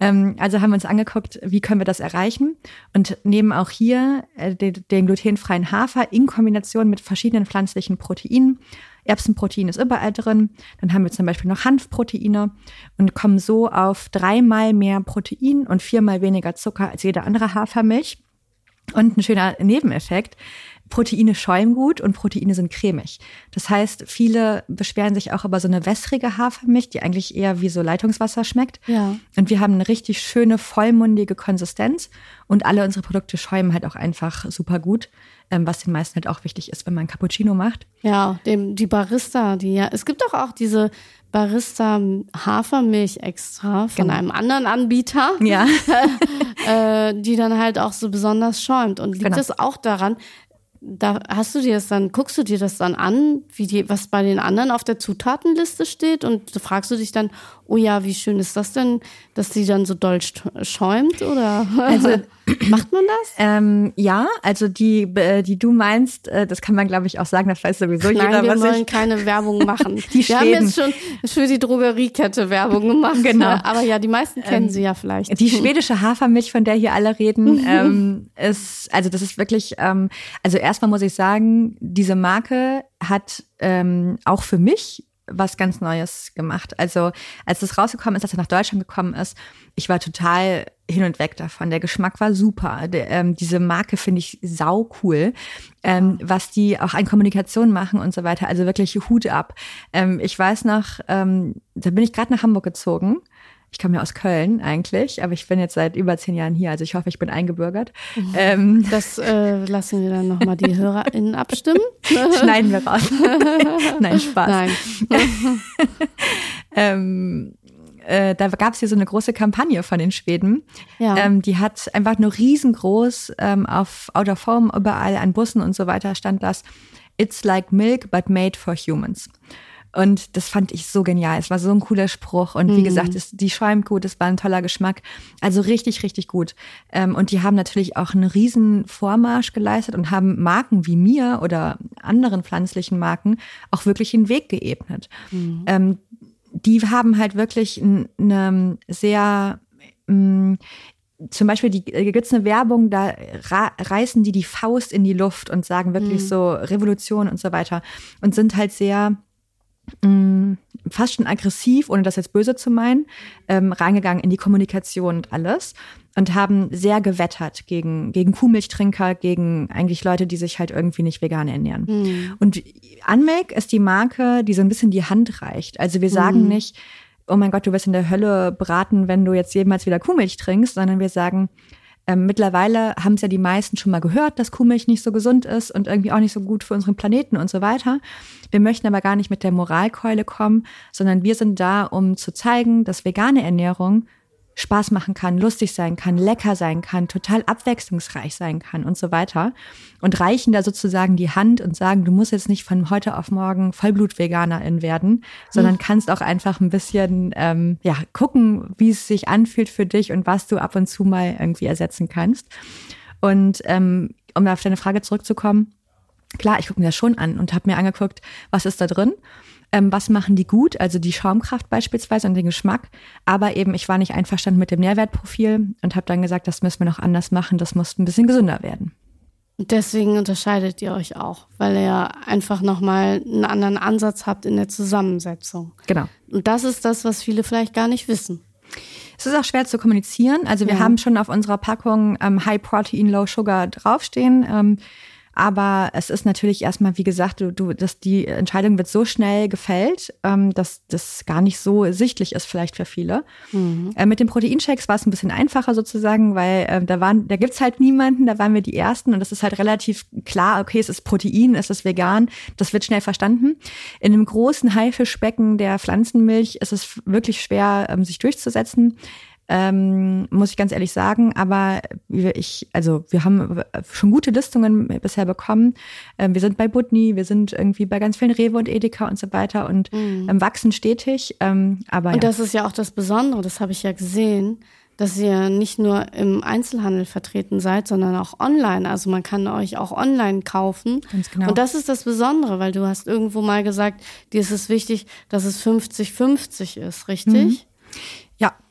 Ähm, also haben wir uns angeguckt, wie können wir das erreichen und nehmen auch hier äh, den, den glutenfreien Hafer in Kombination mit verschiedenen pflanzlichen Proteinen. Erbsenprotein ist überall drin. Dann haben wir zum Beispiel noch Hanfproteine und kommen so auf dreimal mehr Protein und viermal weniger Zucker als jede andere Hafermilch. Und ein schöner Nebeneffekt, Proteine schäumen gut und Proteine sind cremig. Das heißt, viele beschweren sich auch über so eine wässrige Hafermilch, die eigentlich eher wie so Leitungswasser schmeckt. Ja. Und wir haben eine richtig schöne, vollmundige Konsistenz und alle unsere Produkte schäumen halt auch einfach super gut, ähm, was den meisten halt auch wichtig ist, wenn man Cappuccino macht. Ja, dem, die Barista, die ja, es gibt doch auch diese Barista Hafermilch extra von Genau. einem anderen Anbieter, Ja. äh, die dann halt auch so besonders schäumt. Und liegt Genau. das auch daran, da hast du dir das dann, guckst du dir das dann an, wie die, was bei den anderen auf der Zutatenliste steht? Und fragst du dich dann, oh ja, wie schön ist das denn, dass die dann so doll sch- schäumt oder? Also macht man das? Ähm, ja, also die, äh, die du meinst, äh, das kann man glaube ich auch sagen, das weiß sowieso jeder, Nein, wir was wollen ich. keine Werbung machen. Die wir haben jetzt schon für die Drogeriekette Werbung gemacht. Genau. Aber ja, die meisten kennen sie ja vielleicht. Die schwedische Hafermilch, von der hier alle reden, ähm, ist, also das ist wirklich, ähm, also erstmal muss ich sagen, diese Marke hat ähm, auch für mich was ganz Neues gemacht. Also als das rausgekommen ist, dass er nach Deutschland gekommen ist, ich war total hin und weg davon. Der Geschmack war super. Der, ähm, diese Marke finde ich sau cool, ähm, was die auch an Kommunikation machen und so weiter. Also wirklich Hut ab. Ähm, ich weiß noch, ähm, da bin ich gerade nach Hamburg gezogen. Ich komme ja aus Köln eigentlich, aber ich bin jetzt seit über zehn Jahren hier, also ich hoffe, ich bin eingebürgert. Ähm, Das äh, lassen wir dann nochmal die HörerInnen abstimmen. schneiden wir raus. Nein, Spaß. Nein. ähm, äh, da gab es hier so eine große Kampagne von den Schweden. Ja. Ähm, die hat einfach nur riesengroß ähm, auf Out of Home überall an Bussen und so weiter stand das It's like milk but made for humans. Und das fand ich so genial. Es war so ein cooler Spruch. Und wie gesagt, es, die schäumt gut, es war ein toller Geschmack. Also richtig, richtig gut. Ähm, und die haben natürlich auch einen riesen Vormarsch geleistet und haben Marken wie mir oder anderen pflanzlichen Marken auch wirklich den Weg geebnet. Ähm, die haben halt wirklich eine sehr mh, zum Beispiel die äh, gibt's eine Werbung, da reißen die die Faust in die Luft und sagen wirklich so Revolution und so weiter und sind halt sehr mh, fast schon aggressiv, ohne das jetzt böse zu meinen, ähm, reingegangen in die Kommunikation und alles und haben sehr gewettert gegen, gegen Kuhmilchtrinker, gegen eigentlich Leute, die sich halt irgendwie nicht vegan ernähren. Und Unmilk ist die Marke, die so ein bisschen die Hand reicht. Also wir sagen nicht, oh mein Gott, du wirst in der Hölle braten, wenn du jetzt jemals wieder Kuhmilch trinkst, sondern wir sagen, ähm, mittlerweile haben es ja die meisten schon mal gehört, dass Kuhmilch nicht so gesund ist und irgendwie auch nicht so gut für unseren Planeten und so weiter. Wir möchten aber gar nicht mit der Moralkeule kommen, sondern wir sind da, um zu zeigen, dass vegane Ernährung Spaß machen kann, lustig sein kann, lecker sein kann, total abwechslungsreich sein kann und so weiter. Und reichen da sozusagen die Hand und sagen, du musst jetzt nicht von heute auf morgen Vollblut-Veganerin werden, sondern kannst auch einfach ein bisschen ähm, ja gucken, wie es sich anfühlt für dich und was du ab und zu mal irgendwie ersetzen kannst. Und ähm, um auf deine Frage zurückzukommen, klar, ich gucke mir das schon an und habe mir angeguckt, was ist da drin, ähm, was machen die gut, also die Schaumkraft beispielsweise und den Geschmack. Aber eben, ich war nicht einverstanden mit dem Nährwertprofil und habe dann gesagt, das müssen wir noch anders machen, das muss ein bisschen gesünder werden. Und deswegen unterscheidet ihr euch auch, weil ihr einfach nochmal einen anderen Ansatz habt in der Zusammensetzung. Genau. Und das ist das, was viele vielleicht gar nicht wissen. Es ist auch schwer zu kommunizieren. Also wir Ja. haben schon auf unserer Packung ähm, High Protein, Low Sugar draufstehen. Ähm, Aber es ist natürlich erstmal, wie gesagt, du, du, dass die Entscheidung wird so schnell gefällt, ähm, dass das gar nicht so sichtlich ist, vielleicht für viele. Mhm. Äh, mit den Proteinshakes war es ein bisschen einfacher sozusagen, weil äh, da waren, da gibt's halt niemanden, da waren wir die ersten und das ist halt relativ klar, okay, es ist Protein, es ist vegan, das wird schnell verstanden. In einem großen Haifischbecken der Pflanzenmilch ist es wirklich schwer, ähm, sich durchzusetzen ähm, muss ich ganz ehrlich sagen. Aber ich, also wir haben schon gute Listungen bisher bekommen. Ähm, wir sind bei Butni, wir sind irgendwie bei ganz vielen Rewe und Edeka und so weiter und mhm. ähm, wachsen stetig. Ähm, aber und ja. das ist ja auch das Besondere, das habe ich ja gesehen dass ihr nicht nur im Einzelhandel vertreten seid, sondern auch online. Also man kann euch auch online kaufen. Ganz genau. Und das ist das Besondere, weil du hast irgendwo mal gesagt, dir ist es wichtig, dass es 50-50 ist, richtig? Mhm.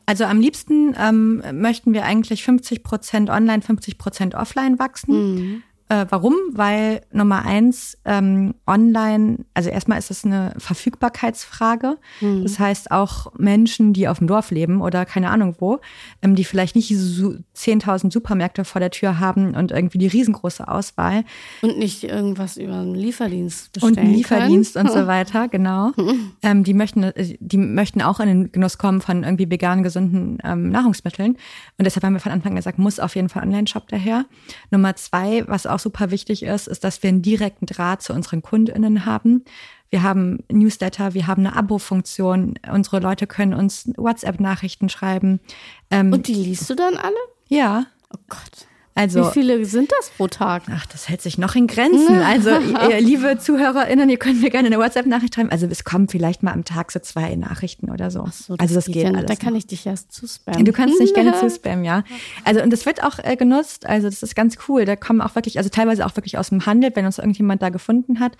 Also am liebsten ähm, möchten wir eigentlich 50 Prozent online, 50 Prozent offline wachsen. Mhm. Äh, warum? Weil Nummer eins, ähm, online, also erstmal ist es eine Verfügbarkeitsfrage. Mhm. Das heißt, auch Menschen, die auf dem Dorf leben oder keine Ahnung wo, ähm, die vielleicht nicht so 10.000 Supermärkte vor der Tür haben und irgendwie die riesengroße Auswahl. Und nicht irgendwas über einen Lieferdienst bestellen Und einen Lieferdienst können. und so weiter, genau. ähm, die, möchten, äh, die möchten auch in den Genuss kommen von irgendwie veganen, gesunden ähm, Nahrungsmitteln. Und deshalb haben wir von Anfang an gesagt, muss auf jeden Fall Online-Shop daher. Nummer zwei, was auch super wichtig ist, ist, dass wir einen direkten Draht zu unseren KundInnen haben. Wir haben Newsletter, wir haben eine Abo-Funktion. Unsere Leute können uns WhatsApp-Nachrichten schreiben. Ähm, Und die liest du dann alle? Ja. Oh Gott. Also, Wie viele sind das pro Tag? Ach, das hält sich noch in Grenzen. Also, ihr, liebe ZuhörerInnen, ihr könnt mir gerne eine WhatsApp-Nachricht schreiben. Also, es kommen vielleicht mal am Tag so zwei Nachrichten oder so. So das also, das geht, geht alles. Da kann ich dich erst zuspammen. Du kannst dich gerne zuspammen, ja. Also, und das wird auch äh, genutzt. Also, das ist ganz cool. Da kommen auch wirklich, also teilweise auch wirklich aus dem Handel, wenn uns irgendjemand da gefunden hat.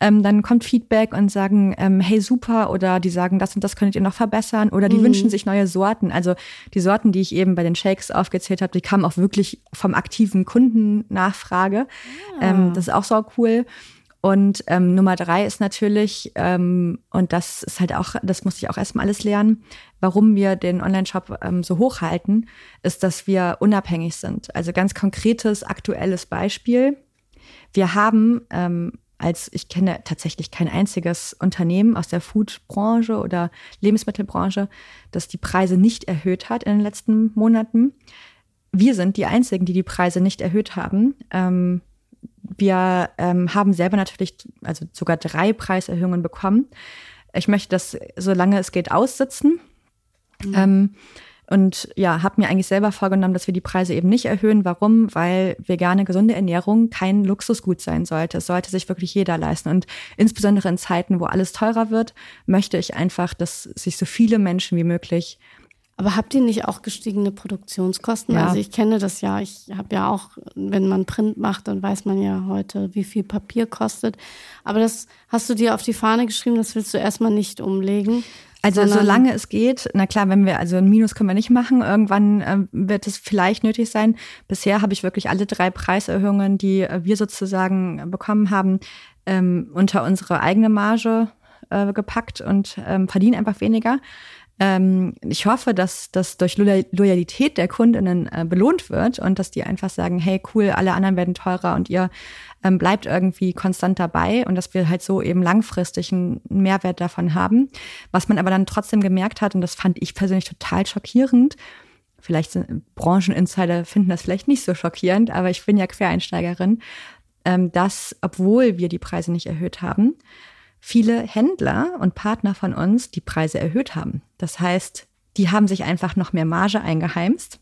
Ähm, dann kommt Feedback und sagen, ähm, hey, super. Oder die sagen, das und das könntet ihr noch verbessern. Oder die mhm. wünschen sich neue Sorten. Also, die Sorten, die ich eben bei den Shakes aufgezählt habe, die kamen auch wirklich vom aktiven Kundennachfrage. Ah. Ähm, das ist auch so cool. Und ähm, Nummer drei ist natürlich, ähm, und das ist halt auch, das musste ich auch erstmal alles lernen, warum wir den Online-Shop ähm, so hochhalten, ist, dass wir unabhängig sind. Also ganz konkretes, aktuelles Beispiel. Wir haben ähm, als ich kenne tatsächlich kein einziges Unternehmen aus der Food-Branche oder Lebensmittelbranche, das die Preise nicht erhöht hat in den letzten Monaten wir sind die Einzigen, die die Preise nicht erhöht haben. Ähm, wir ähm, haben selber natürlich, also sogar drei Preiserhöhungen bekommen. Ich möchte das, solange es geht, aussitzen. Mhm. Ähm, und ja, habe mir eigentlich selber vorgenommen, dass wir die Preise eben nicht erhöhen. Warum? Weil vegane, gesunde Ernährung kein Luxusgut sein sollte. Es sollte sich wirklich jeder leisten. Und insbesondere in Zeiten, wo alles teurer wird, möchte ich einfach, dass sich so viele Menschen wie möglich aber habt ihr nicht auch gestiegene Produktionskosten? Ja. Also ich kenne das ja. Ich habe ja auch, wenn man Print macht, dann weiß man ja heute, wie viel Papier kostet. Aber das hast du dir auf die Fahne geschrieben, das willst du erstmal nicht umlegen. Also solange es geht, na klar, wenn wir, also ein Minus können wir nicht machen, irgendwann äh, wird es vielleicht nötig sein. Bisher habe ich wirklich alle drei Preiserhöhungen, die äh, wir sozusagen bekommen haben, ähm, unter unsere eigene Marge äh, gepackt und ähm, verdienen einfach weniger. Ähm, ich hoffe, dass das durch Loyalität der Kundinnen äh, belohnt wird und dass die einfach sagen, hey cool, alle anderen werden teurer und ihr ähm, bleibt irgendwie konstant dabei und dass wir halt so eben langfristig einen Mehrwert davon haben. Was man aber dann trotzdem gemerkt hat, und das fand ich persönlich total schockierend, vielleicht sind Brancheninsider finden das vielleicht nicht so schockierend, aber ich bin ja Quereinsteigerin, ähm, dass obwohl wir die Preise nicht erhöht haben, viele Händler und Partner von uns die Preise erhöht haben. Das heißt, die haben sich einfach noch mehr Marge eingeheimst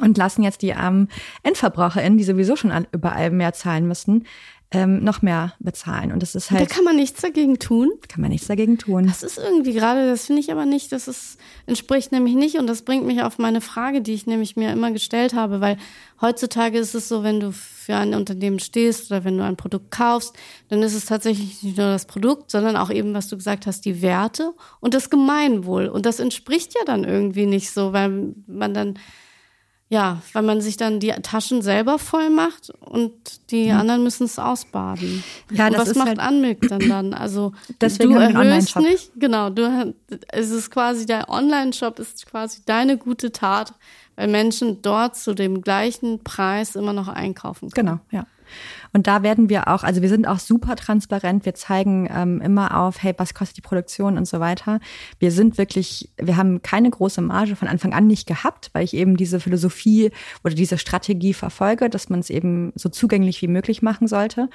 und lassen jetzt die armen EndverbraucherInnen, die sowieso schon überall mehr zahlen müssen, ähm, noch mehr bezahlen. Und das ist halt. Da kann man nichts dagegen tun. Kann man nichts dagegen tun. Das ist irgendwie gerade, das finde ich aber nicht, das ist, entspricht nämlich nicht. Und das bringt mich auf meine Frage, die ich nämlich mir immer gestellt habe, weil heutzutage ist es so, wenn du für ein Unternehmen stehst oder wenn du ein Produkt kaufst, dann ist es tatsächlich nicht nur das Produkt, sondern auch eben, was du gesagt hast, die Werte und das Gemeinwohl. Und das entspricht ja dann irgendwie nicht so, weil man dann ja, weil man sich dann die Taschen selber voll macht und die hm. anderen müssen es ausbaden. Ja, das und was macht halt Anmilk dann dann? Also Deswegen du erhöhst nicht, genau, du es ist quasi der Online-Shop ist quasi deine gute Tat, weil Menschen dort zu dem gleichen Preis immer noch einkaufen können. Genau, ja. Und da werden wir auch, also wir sind auch super transparent. Wir zeigen ähm, immer auf, hey, was kostet die Produktion und so weiter. Wir sind wirklich, wir haben keine große Marge von Anfang an nicht gehabt, weil ich eben diese Philosophie oder diese Strategie verfolge, dass man es eben so zugänglich wie möglich machen sollte.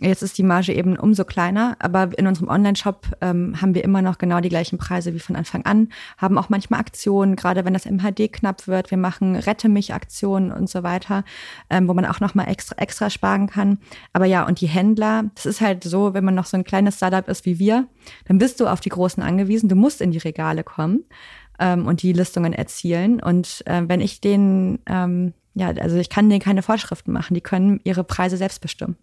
Jetzt ist die Marge eben umso kleiner, aber in unserem Online-Shop ähm, haben wir immer noch genau die gleichen Preise wie von Anfang an, haben auch manchmal Aktionen, gerade wenn das MHD knapp wird. Wir machen Rette mich Aktionen und so weiter, ähm, wo man auch noch mal extra, extra sparen kann. Aber ja, und die Händler, das ist halt so, wenn man noch so ein kleines Startup ist wie wir, dann bist du auf die Großen angewiesen. Du musst in die Regale kommen ähm, und die Listungen erzielen. Und äh, wenn ich denen, ähm, ja, also ich kann denen keine Vorschriften machen, die können ihre Preise selbst bestimmen.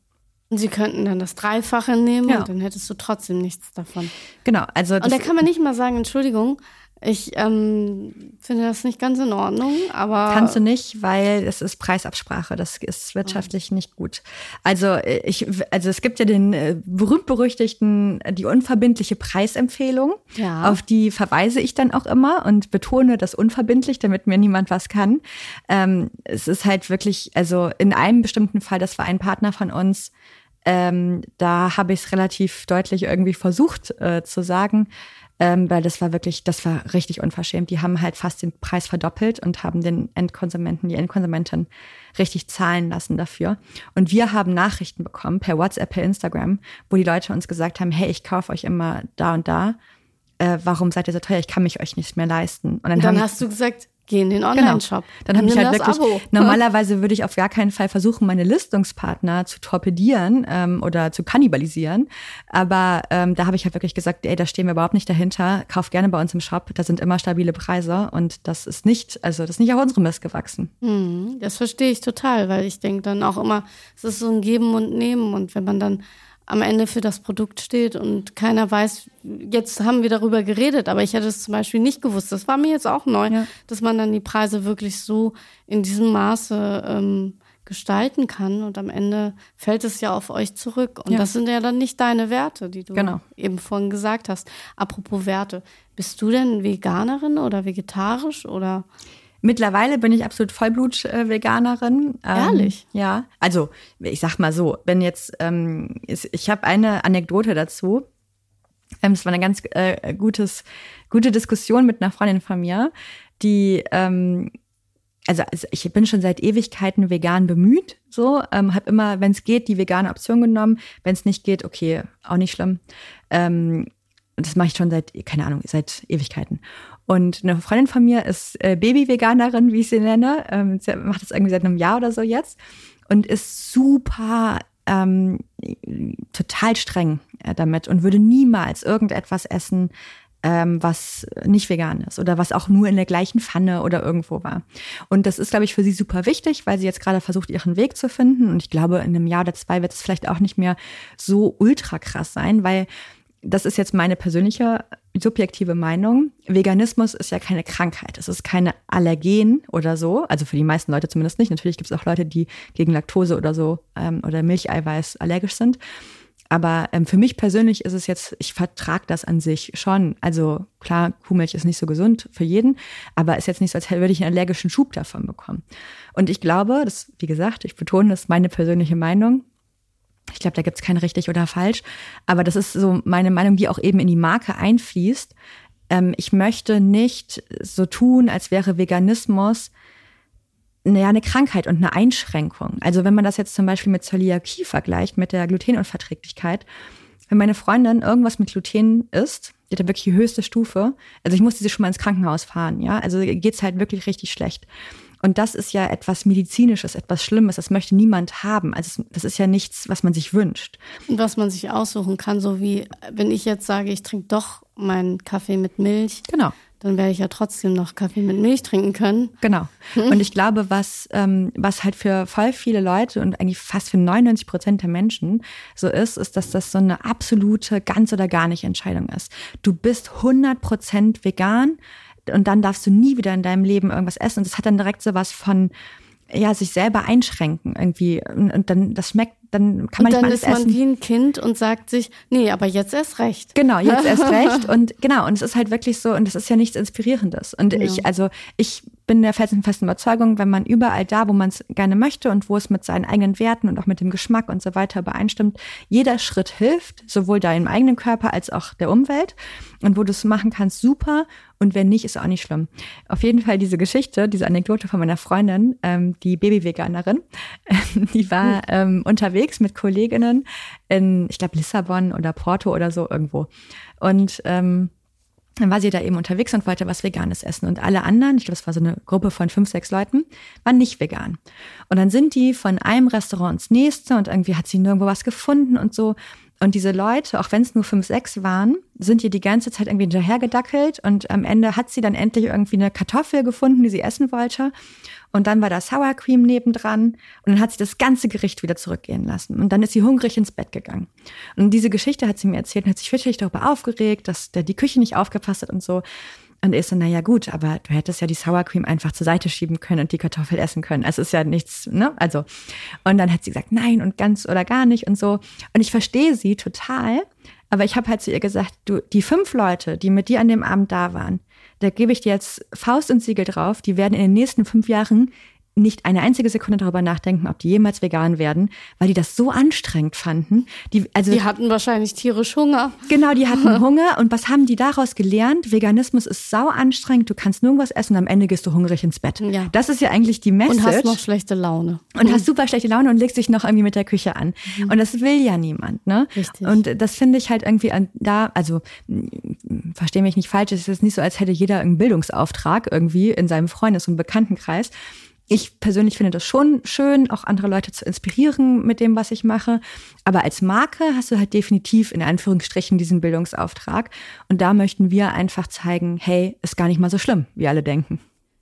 Sie könnten dann das Dreifache nehmen ja. und dann hättest du trotzdem nichts davon. Genau, also. Und da kann man nicht mal sagen, Entschuldigung, ich ähm, finde das nicht ganz in Ordnung, aber. Kannst du nicht, weil es ist Preisabsprache. Das ist wirtschaftlich oh. nicht gut. Also ich, also es gibt ja den äh, berühmt-berüchtigten, die unverbindliche Preisempfehlung. Ja. Auf die verweise ich dann auch immer und betone das unverbindlich, damit mir niemand was kann. Ähm, es ist halt wirklich, also in einem bestimmten Fall, das war ein Partner von uns, ähm, da habe ich es relativ deutlich irgendwie versucht äh, zu sagen, ähm, weil das war wirklich, das war richtig unverschämt. Die haben halt fast den Preis verdoppelt und haben den Endkonsumenten, die Endkonsumentin richtig zahlen lassen dafür. Und wir haben Nachrichten bekommen per WhatsApp, per Instagram, wo die Leute uns gesagt haben, hey, ich kaufe euch immer da und da. Äh, warum seid ihr so teuer? Ich kann mich euch nicht mehr leisten. Und dann, und dann hast du gesagt, Geh in den genau. Online-Shop. Genau. Dann habe ich halt wirklich, Abo. normalerweise würde ich auf gar keinen Fall versuchen, meine Listungspartner zu torpedieren ähm, oder zu kannibalisieren. Aber ähm, da habe ich halt wirklich gesagt, ey, da stehen wir überhaupt nicht dahinter. Kauf gerne bei uns im Shop. Da sind immer stabile Preise und das ist nicht, also das ist nicht auf unserem Mist gewachsen. Hm, das verstehe ich total, weil ich denke dann auch immer, es ist so ein Geben und Nehmen und wenn man dann am Ende für das Produkt steht und keiner weiß, jetzt haben wir darüber geredet, aber ich hätte es zum Beispiel nicht gewusst. Das war mir jetzt auch neu, ja. dass man dann die Preise wirklich so in diesem Maße ähm, gestalten kann und am Ende fällt es ja auf euch zurück. Und ja. das sind ja dann nicht deine Werte, die du genau. eben vorhin gesagt hast. Apropos Werte, bist du denn Veganerin oder vegetarisch oder? Mittlerweile bin ich absolut Vollblut-Veganerin. Ähm, Ehrlich? Ja. Also, ich sag mal so, wenn jetzt, ähm, ich habe eine Anekdote dazu. Ähm, es war eine ganz äh, gutes, gute Diskussion mit einer Freundin von mir, die ähm, also, also ich bin schon seit Ewigkeiten vegan bemüht, so, ähm, habe immer, wenn es geht, die vegane Option genommen. Wenn es nicht geht, okay, auch nicht schlimm. Ähm, das mache ich schon seit, keine Ahnung, seit Ewigkeiten. Und eine Freundin von mir ist äh, Baby-Veganerin, wie ich sie nenne. Ähm, sie macht das irgendwie seit einem Jahr oder so jetzt und ist super ähm, total streng äh, damit und würde niemals irgendetwas essen, ähm, was nicht vegan ist oder was auch nur in der gleichen Pfanne oder irgendwo war. Und das ist, glaube ich, für sie super wichtig, weil sie jetzt gerade versucht, ihren Weg zu finden. Und ich glaube, in einem Jahr oder zwei wird es vielleicht auch nicht mehr so ultra krass sein, weil das ist jetzt meine persönliche subjektive Meinung. Veganismus ist ja keine Krankheit. Es ist keine Allergen oder so. Also für die meisten Leute zumindest nicht. Natürlich gibt es auch Leute, die gegen Laktose oder so ähm, oder Milcheiweiß allergisch sind. Aber ähm, für mich persönlich ist es jetzt, ich vertrage das an sich schon. Also klar, Kuhmilch ist nicht so gesund für jeden, aber ist jetzt nicht so, als würde ich einen allergischen Schub davon bekommen. Und ich glaube, das, wie gesagt, ich betone, das ist meine persönliche Meinung. Ich glaube, da gibt es kein richtig oder falsch. Aber das ist so meine Meinung, die auch eben in die Marke einfließt. Ähm, ich möchte nicht so tun, als wäre Veganismus naja, eine Krankheit und eine Einschränkung. Also wenn man das jetzt zum Beispiel mit Zöliakie vergleicht, mit der Glutenunverträglichkeit, wenn meine Freundin irgendwas mit Gluten isst, die hat ja wirklich die höchste Stufe, also ich musste sie schon mal ins Krankenhaus fahren, ja, also geht's halt wirklich richtig schlecht. Und das ist ja etwas Medizinisches, etwas Schlimmes. Das möchte niemand haben. Also das ist ja nichts, was man sich wünscht. Und was man sich aussuchen kann, so wie wenn ich jetzt sage, ich trinke doch meinen Kaffee mit Milch. Genau. Dann werde ich ja trotzdem noch Kaffee mit Milch trinken können. Genau. Hm? Und ich glaube, was, ähm, was halt für voll viele Leute und eigentlich fast für 99 Prozent der Menschen so ist, ist, dass das so eine absolute ganz oder gar nicht Entscheidung ist. Du bist 100 Prozent vegan und dann darfst du nie wieder in deinem Leben irgendwas essen. Und das hat dann direkt so was von, ja, sich selber einschränken irgendwie. Und, und dann, das schmeckt, dann kann man und nicht mal alles essen. dann ist man wie ein Kind und sagt sich, nee, aber jetzt erst recht. Genau, jetzt erst recht. Und genau, und es ist halt wirklich so, und es ist ja nichts Inspirierendes. Und ja. ich, also ich bin der felsenfesten Überzeugung, wenn man überall da, wo man es gerne möchte und wo es mit seinen eigenen Werten und auch mit dem Geschmack und so weiter übereinstimmt, jeder Schritt hilft, sowohl deinem eigenen Körper als auch der Umwelt. Und wo du es machen kannst, super. Und wenn nicht, ist auch nicht schlimm. Auf jeden Fall diese Geschichte, diese Anekdote von meiner Freundin, ähm, die Babyveganerin, die war ähm, unterwegs mit Kolleginnen in, ich glaube, Lissabon oder Porto oder so irgendwo. Und ähm, dann war sie da eben unterwegs und wollte was Veganes essen. Und alle anderen, ich glaube, es war so eine Gruppe von fünf, sechs Leuten, waren nicht vegan. Und dann sind die von einem Restaurant ins nächste und irgendwie hat sie nirgendwo was gefunden und so. Und diese Leute, auch wenn es nur fünf, sechs waren, sind ihr die ganze Zeit irgendwie hinterhergedackelt und am Ende hat sie dann endlich irgendwie eine Kartoffel gefunden, die sie essen wollte. Und dann war da Sour Cream nebendran und dann hat sie das ganze Gericht wieder zurückgehen lassen. Und dann ist sie hungrig ins Bett gegangen. Und diese Geschichte hat sie mir erzählt und hat sich fürchterlich darüber aufgeregt, dass der die Küche nicht aufgepasst hat und so. Und ist so, naja gut, aber du hättest ja die Sour Cream einfach zur Seite schieben können und die Kartoffel essen können. Es ist ja nichts, ne? Also. Und dann hat sie gesagt, nein und ganz oder gar nicht und so. Und ich verstehe sie total. Aber ich habe halt zu ihr gesagt, du, die fünf Leute, die mit dir an dem Abend da waren, da gebe ich dir jetzt Faust und Siegel drauf, die werden in den nächsten fünf Jahren nicht eine einzige Sekunde darüber nachdenken, ob die jemals vegan werden, weil die das so anstrengend fanden. Die, also, die hatten wahrscheinlich tierisch Hunger. Genau, die hatten Hunger. Und was haben die daraus gelernt? Veganismus ist sau anstrengend. Du kannst nirgendwas essen und am Ende gehst du hungrig ins Bett. Ja. Das ist ja eigentlich die Message. Und hast noch schlechte Laune. Und hast super schlechte Laune und legst dich noch irgendwie mit der Küche an. Mhm. Und das will ja niemand, ne? Richtig. Und das finde ich halt irgendwie an, da, also, verstehe mich nicht falsch, es ist nicht so, als hätte jeder einen Bildungsauftrag irgendwie in seinem Freundes- und Bekanntenkreis ich persönlich finde das schon schön, auch andere Leute zu inspirieren mit dem, was ich mache. Aber als Marke hast du halt definitiv in Anführungsstrichen diesen Bildungsauftrag. Und da möchten wir einfach zeigen, hey, ist gar nicht mal so schlimm, wie alle denken.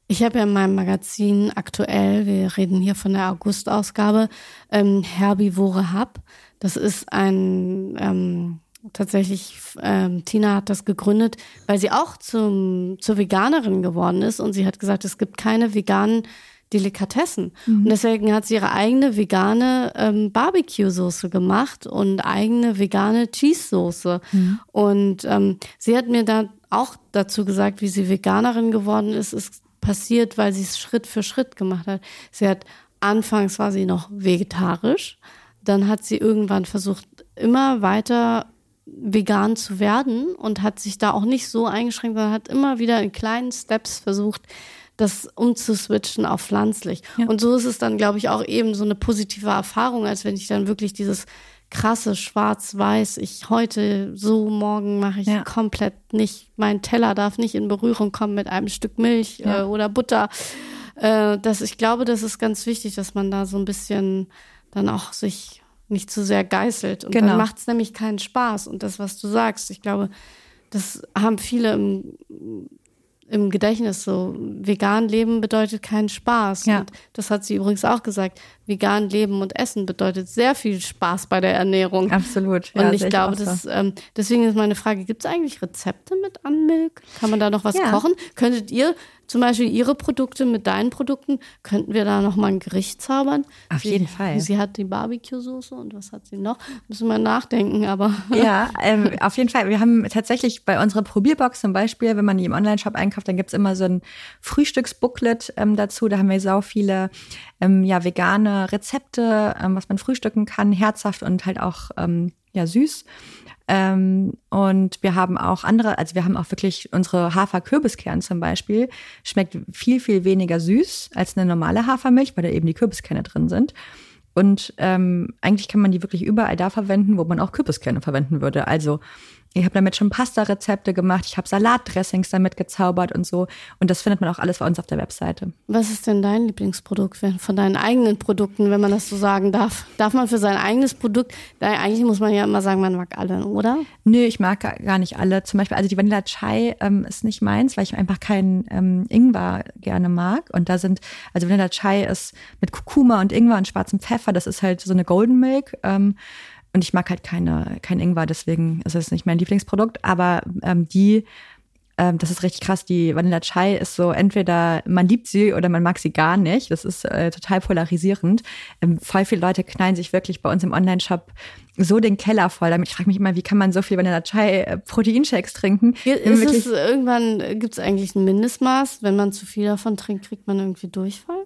Ich habe ja in meinem Magazin aktuell, wir reden hier von der August-Ausgabe, ähm, Herbivore Hub. Das ist ein ähm, tatsächlich, ähm, Tina hat das gegründet, weil sie auch zum, zur Veganerin geworden ist und sie hat gesagt, es gibt keine veganen Delikatessen. Mhm. Und deswegen hat sie ihre eigene vegane ähm, Barbecue-Soße gemacht und eigene vegane Cheese-Soße. Mhm. Und ähm, sie hat mir da auch dazu gesagt, wie sie Veganerin geworden ist, ist passiert, weil sie es Schritt für Schritt gemacht hat. Sie hat anfangs war sie noch vegetarisch, dann hat sie irgendwann versucht, immer weiter vegan zu werden und hat sich da auch nicht so eingeschränkt, sondern hat immer wieder in kleinen Steps versucht, das umzuswitchen auf pflanzlich. Ja. Und so ist es dann, glaube ich, auch eben so eine positive Erfahrung, als wenn ich dann wirklich dieses krasse Schwarz-Weiß, ich heute so, morgen mache ich ja. komplett nicht, mein Teller darf nicht in Berührung kommen mit einem Stück Milch ja. äh, oder Butter. Äh, das, ich glaube, das ist ganz wichtig, dass man da so ein bisschen dann auch sich nicht zu sehr geißelt. Und genau. dann macht es nämlich keinen Spaß. Und das, was du sagst, ich glaube, das haben viele im im Gedächtnis so. Vegan leben bedeutet keinen Spaß. Ja. Und das hat sie übrigens auch gesagt. Vegan leben und essen bedeutet sehr viel Spaß bei der Ernährung. Absolut. Ja, und ich glaube, ich das, ähm, deswegen ist meine Frage, gibt es eigentlich Rezepte mit Anmilk? Kann man da noch was ja. kochen? Könntet ihr zum Beispiel ihre Produkte mit deinen Produkten, könnten wir da nochmal ein Gericht zaubern? Auf sie, jeden Fall. Sie hat die Barbecue-Soße und was hat sie noch? Müssen wir nachdenken, aber. Ja, ähm, auf jeden Fall. Wir haben tatsächlich bei unserer Probierbox zum Beispiel, wenn man die im Online-Shop einkauft, dann gibt's immer so ein Frühstücksbooklet ähm, dazu. Da haben wir sau viele ähm, ja, vegane Rezepte, ähm, was man frühstücken kann, herzhaft und halt auch ähm, ja, süß. Ähm, und wir haben auch andere, also wir haben auch wirklich unsere Hafer-Kürbiskern zum Beispiel, schmeckt viel, viel weniger süß als eine normale Hafermilch, weil da eben die Kürbiskerne drin sind. Und ähm, eigentlich kann man die wirklich überall da verwenden, wo man auch Kürbiskerne verwenden würde. Also ich habe damit schon Pasta-Rezepte gemacht, ich habe Salatdressings damit gezaubert und so. Und das findet man auch alles bei uns auf der Webseite. Was ist denn dein Lieblingsprodukt von deinen eigenen Produkten, wenn man das so sagen darf? Darf man für sein eigenes Produkt, eigentlich muss man ja immer sagen, man mag alle, oder? Nö, ich mag gar nicht alle. Zum Beispiel, also die Vanilla Chai ähm, ist nicht meins, weil ich einfach keinen ähm, Ingwer gerne mag. Und da sind, also Vanilla Chai ist mit Kurkuma und Ingwer und schwarzem Pfeffer, das ist halt so eine Golden Milk. Ähm, und ich mag halt keine, kein Ingwer, deswegen ist es nicht mein Lieblingsprodukt. Aber ähm, die Ähm, das ist richtig krass. Die Vanilla Chai ist so, entweder man liebt sie oder man mag sie gar nicht. Das ist äh, total polarisierend. Ähm, voll viele Leute knallen sich wirklich bei uns im Online-Shop so den Keller voll. Damit ich frage mich immer, wie kann man so viel Vanilla Chai äh, Proteinshakes trinken? Ist es irgendwann, gibt es eigentlich ein Mindestmaß? Wenn man zu viel davon trinkt, kriegt man irgendwie Durchfall?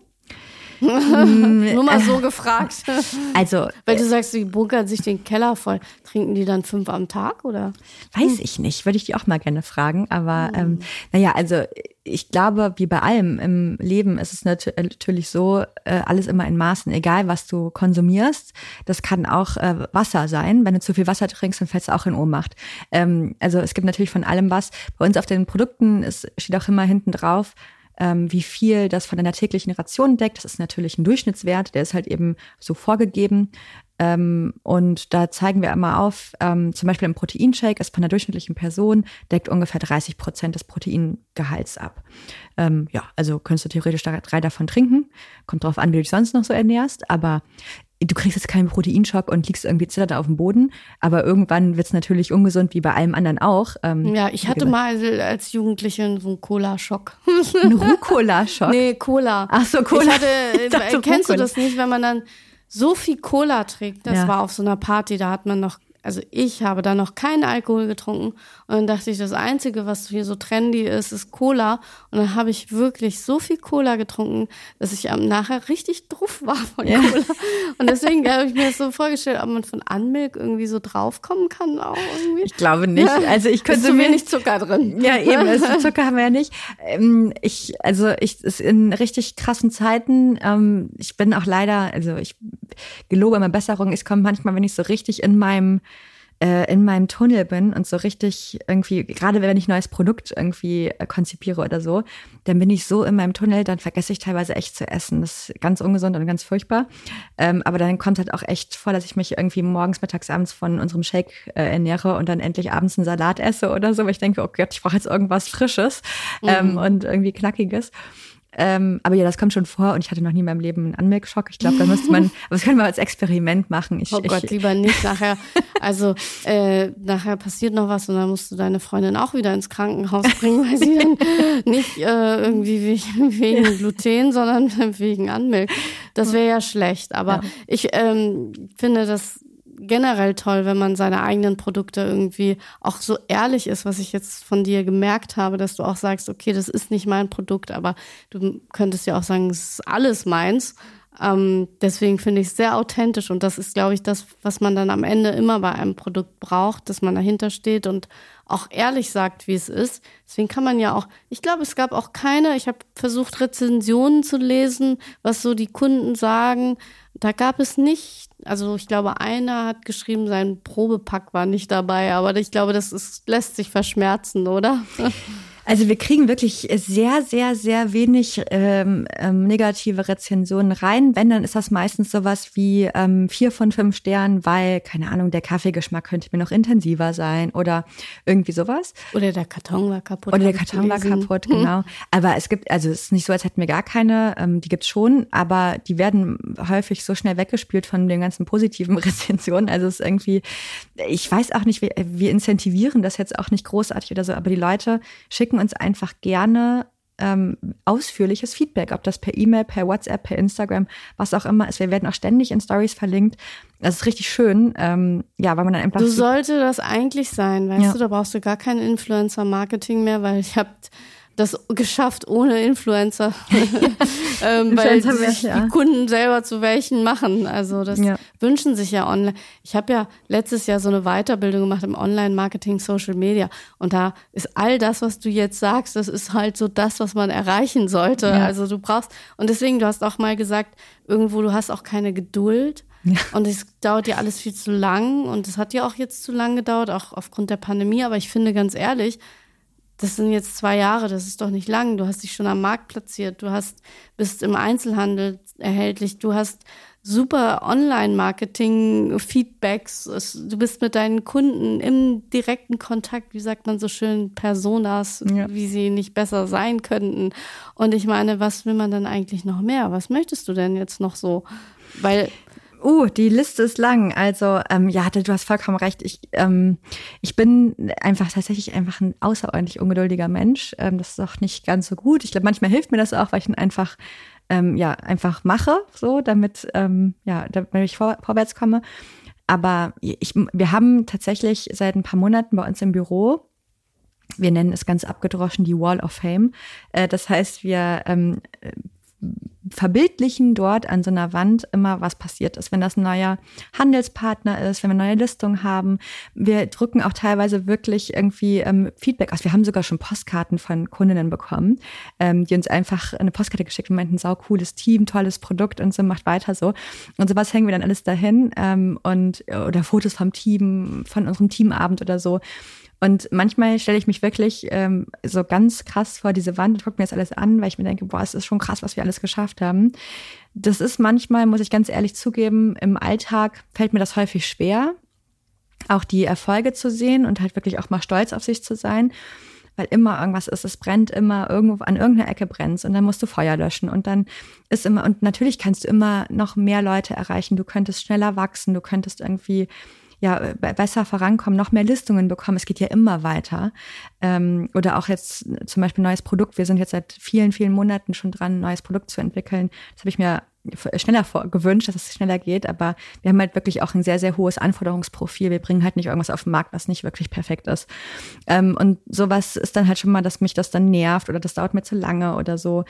Nur mal so gefragt. Also, weil du sagst, die bunkern sich den Keller voll. Trinken die dann fünf am Tag oder? Weiß ich nicht. Würde ich die auch mal gerne fragen. Aber hm. ähm, naja, also ich glaube, wie bei allem im Leben ist es natürlich so, äh, alles immer in Maßen, egal was du konsumierst. Das kann auch äh, Wasser sein. Wenn du zu viel Wasser trinkst, dann fällst du auch in Ohnmacht. Ähm, also es gibt natürlich von allem was. Bei uns auf den Produkten ist, steht auch immer hinten drauf, ähm, wie viel das von deiner täglichen Ration deckt. Das ist natürlich ein Durchschnittswert, der ist halt eben so vorgegeben. Ähm, und da zeigen wir immer auf, ähm, zum Beispiel ein Proteinshake ist von der durchschnittlichen Person, deckt ungefähr 30 Prozent des Proteingehalts ab. Ähm, ja, also könntest du theoretisch drei davon trinken. Kommt drauf an, wie du dich sonst noch so ernährst. Aber du kriegst jetzt keinen Proteinschock und liegst irgendwie zitternd auf dem Boden, aber irgendwann wird es natürlich ungesund, wie bei allem anderen auch. Ähm, ja, ich hatte mal als Jugendliche so einen Cola-Schock. Ein Rucola-Schock? Nee, Cola. Ach so, Cola. Ich hatte, ich dachte, kennst Rucola. du das nicht, wenn man dann so viel Cola trinkt? Das ja. war auf so einer Party, da hat man noch also ich habe da noch keinen Alkohol getrunken und dann dachte ich, das Einzige, was hier so trendy ist, ist Cola und dann habe ich wirklich so viel Cola getrunken, dass ich am nachher richtig druff war von ja. Cola und deswegen habe ich mir das so vorgestellt, ob man von Anmilk irgendwie so draufkommen kann auch irgendwie. Ich glaube nicht, also ich könnte ist zu wenig Zucker drin. Ja, eben, also Zucker haben wir ja nicht. Ähm, ich, also ich, ist in richtig krassen Zeiten, ähm, ich bin auch leider, also ich gelobe immer Besserung, ich komme manchmal, wenn ich so richtig in meinem äh, in meinem Tunnel bin und so richtig irgendwie, gerade wenn ich ein neues Produkt irgendwie äh, konzipiere oder so, dann bin ich so in meinem Tunnel, dann vergesse ich teilweise echt zu essen. Das ist ganz ungesund und ganz furchtbar. Ähm, aber dann kommt halt auch echt vor, dass ich mich irgendwie morgens, mittags, abends von unserem Shake äh, ernähre und dann endlich abends einen Salat esse oder so, weil ich denke, oh Gott, ich brauche jetzt irgendwas Frisches ähm, mhm. und irgendwie Knackiges. Ähm, aber ja, das kommt schon vor und ich hatte noch nie in meinem Leben einen Anmerkschock. Ich glaube, da müsste man, aber das können wir als Experiment machen. Ich, oh Gott, ich, lieber nicht nachher. Also äh, nachher passiert noch was und dann musst du deine Freundin auch wieder ins Krankenhaus bringen, weil sie dann nicht äh, irgendwie wegen, wegen Gluten, sondern wegen Anmilk. Das wäre ja schlecht. Aber ja. ich ähm, finde das generell toll, wenn man seine eigenen Produkte irgendwie auch so ehrlich ist, was ich jetzt von dir gemerkt habe, dass du auch sagst, okay, das ist nicht mein Produkt, aber du könntest ja auch sagen, es ist alles meins. Ähm, deswegen finde ich es sehr authentisch und das ist, glaube ich, das, was man dann am Ende immer bei einem Produkt braucht, dass man dahinter steht und auch ehrlich sagt, wie es ist. Deswegen kann man ja auch, ich glaube, es gab auch keine, ich habe versucht, Rezensionen zu lesen, was so die Kunden sagen. Da gab es nicht, also ich glaube, einer hat geschrieben, sein Probepack war nicht dabei, aber ich glaube, das ist, lässt sich verschmerzen, oder? Also wir kriegen wirklich sehr, sehr, sehr wenig ähm, ähm, negative Rezensionen rein. Wenn, dann ist das meistens sowas wie ähm, vier von fünf Sternen, weil, keine Ahnung, der Kaffeegeschmack könnte mir noch intensiver sein oder irgendwie sowas. Oder der Karton war kaputt. Oder der Karton war kaputt, genau. Aber es gibt, also es ist nicht so, als hätten wir gar keine, ähm, die gibt's schon, aber die werden häufig so schnell weggespült von den ganzen positiven Rezensionen. Also es ist irgendwie, ich weiß auch nicht, wir, wir incentivieren das jetzt auch nicht großartig oder so, aber die Leute schicken schicken uns einfach gerne ähm, ausführliches Feedback, ob das per E-Mail, per WhatsApp, per Instagram, was auch immer ist. Wir werden auch ständig in Stories verlinkt. Das ist richtig schön, ähm, ja, weil man dann einfach. So sollte das eigentlich sein, weißt ja. du, da brauchst du gar kein Influencer-Marketing mehr, weil ich habe das geschafft ohne Influencer, ähm, weil die, sich ja. die Kunden selber zu welchen machen. Also das ja. wünschen sich ja online. Ich habe ja letztes Jahr so eine Weiterbildung gemacht im Online-Marketing, Social Media und da ist all das, was du jetzt sagst, das ist halt so das, was man erreichen sollte. Ja. Also du brauchst und deswegen, du hast auch mal gesagt, irgendwo du hast auch keine Geduld. Ja. Und es dauert ja alles viel zu lang und es hat ja auch jetzt zu lang gedauert, auch aufgrund der Pandemie. Aber ich finde ganz ehrlich, das sind jetzt zwei Jahre, das ist doch nicht lang. Du hast dich schon am Markt platziert, du hast, bist im Einzelhandel erhältlich, du hast super Online-Marketing-Feedbacks, du bist mit deinen Kunden im direkten Kontakt, wie sagt man so schön, Personas, ja. wie sie nicht besser sein könnten. Und ich meine, was will man dann eigentlich noch mehr? Was möchtest du denn jetzt noch so? Weil Uh, die Liste ist lang. Also, ähm, ja, du hast vollkommen recht. Ich, ähm, ich bin einfach tatsächlich einfach ein außerordentlich ungeduldiger Mensch. Ähm, das ist auch nicht ganz so gut. Ich glaube, manchmal hilft mir das auch, weil ich ihn einfach, ähm, ja, einfach mache, so, damit, ähm, ja, damit ich vor, vorwärts komme. Aber ich, wir haben tatsächlich seit ein paar Monaten bei uns im Büro wir nennen es ganz abgedroschen die Wall of Fame. Äh, das heißt, wir ähm, verbildlichen dort an so einer Wand immer, was passiert ist. Wenn das ein neuer Handelspartner ist, wenn wir neue Listungen haben. Wir drücken auch teilweise wirklich irgendwie ähm, Feedback aus. Wir haben sogar schon Postkarten von Kundinnen bekommen, ähm, die uns einfach eine Postkarte geschickt und meinten, sau cooles Team, tolles Produkt und so, macht weiter so. Und sowas hängen wir dann alles dahin ähm, und oder Fotos vom Team, von unserem Teamabend oder so. Und manchmal stelle ich mich wirklich ähm, so ganz krass vor diese Wand und gucke mir das alles an, weil ich mir denke, boah, es ist schon krass, was wir alles geschafft haben. Das ist manchmal, muss ich ganz ehrlich zugeben, im Alltag fällt mir das häufig schwer, auch die Erfolge zu sehen und halt wirklich auch mal stolz auf sich zu sein weil immer irgendwas ist, es brennt immer irgendwo an irgendeiner Ecke brennt und dann musst du Feuer löschen und dann ist immer und natürlich kannst du immer noch mehr Leute erreichen, du könntest schneller wachsen, du könntest irgendwie ja äh, besser vorankommen, noch mehr Listungen bekommen. Es geht ja immer weiter. Ähm, oder auch jetzt zum Beispiel neues Produkt. Wir sind jetzt seit vielen, vielen Monaten schon dran, ein neues Produkt zu entwickeln. Das habe ich mir schneller gewünscht, dass es schneller geht, aber wir haben halt wirklich auch ein sehr, sehr hohes Anforderungsprofil. Wir bringen halt nicht irgendwas auf den Markt, was nicht wirklich perfekt ist. Ähm, und sowas ist dann halt schon mal, dass mich das dann nervt oder das dauert mir zu lange oder so.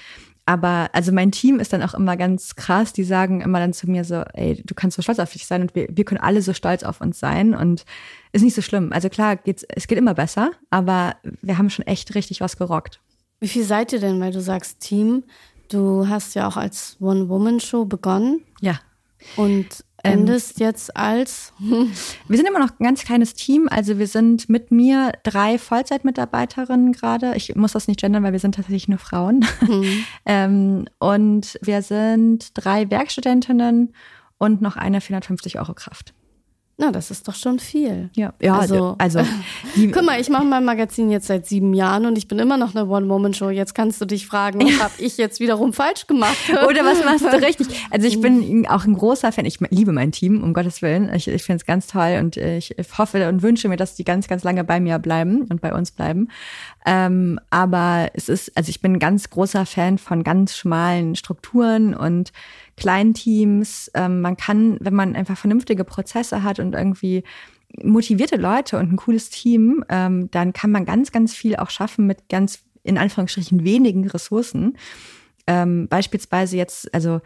Aber also mein Team ist dann auch immer ganz krass. Die sagen immer dann zu mir so, ey, du kannst so stolz auf dich sein und wir, wir können alle so stolz auf uns sein und ist nicht so schlimm. Also klar, geht's, es geht immer besser, aber wir haben schon echt richtig was gerockt. Wie viel seid ihr denn, weil du sagst Team? Du hast ja auch als One-Woman-Show begonnen. Ja. Und endest ähm, jetzt als? wir sind immer noch ein ganz kleines Team. Also wir sind mit mir drei Vollzeitmitarbeiterinnen gerade. Ich muss das nicht gendern, weil wir sind tatsächlich nur Frauen. Mhm. ähm, und wir sind drei Werkstudentinnen und noch eine 450 Euro Kraft. Na, das ist doch schon viel. Ja, ja also, also guck mal, ich mache mein Magazin jetzt seit sieben Jahren und ich bin immer noch eine One-Woman-Show. Jetzt kannst du dich fragen, was habe ich jetzt wiederum falsch gemacht? Oder was machst du richtig? Also ich bin auch ein großer Fan. Ich liebe mein Team, um Gottes Willen. Ich, ich finde es ganz toll und ich hoffe und wünsche mir, dass die ganz, ganz lange bei mir bleiben und bei uns bleiben. Ähm, aber es ist, also ich bin ein ganz großer Fan von ganz schmalen Strukturen und kleinen Teams. Ähm, man kann, wenn man einfach vernünftige Prozesse hat und irgendwie motivierte Leute und ein cooles Team, ähm, dann kann man ganz, ganz viel auch schaffen mit ganz in Anführungsstrichen wenigen Ressourcen. Ähm, beispielsweise jetzt, also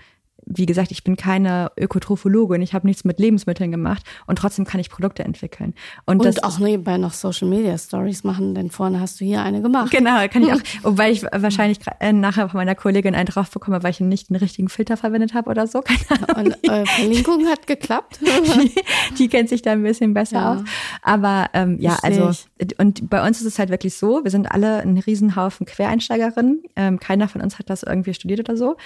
wie gesagt, ich bin keine Ökotrophologin, ich habe nichts mit Lebensmitteln gemacht und trotzdem kann ich Produkte entwickeln. Und, und das auch nebenbei noch Social Media Stories machen, denn vorne hast du hier eine gemacht. Genau, kann ich auch, wobei ich wahrscheinlich äh, nachher von meiner Kollegin einen drauf bekomme, weil ich nicht den richtigen Filter verwendet habe oder so. Keine Und äh, Verlinkung hat geklappt. die, die, kennt sich da ein bisschen besser ja. aus. Aber ähm, ja, also und bei uns ist es halt wirklich so, wir sind alle ein Riesenhaufen Quereinsteigerinnen. Ähm, keiner von uns hat das irgendwie studiert oder so.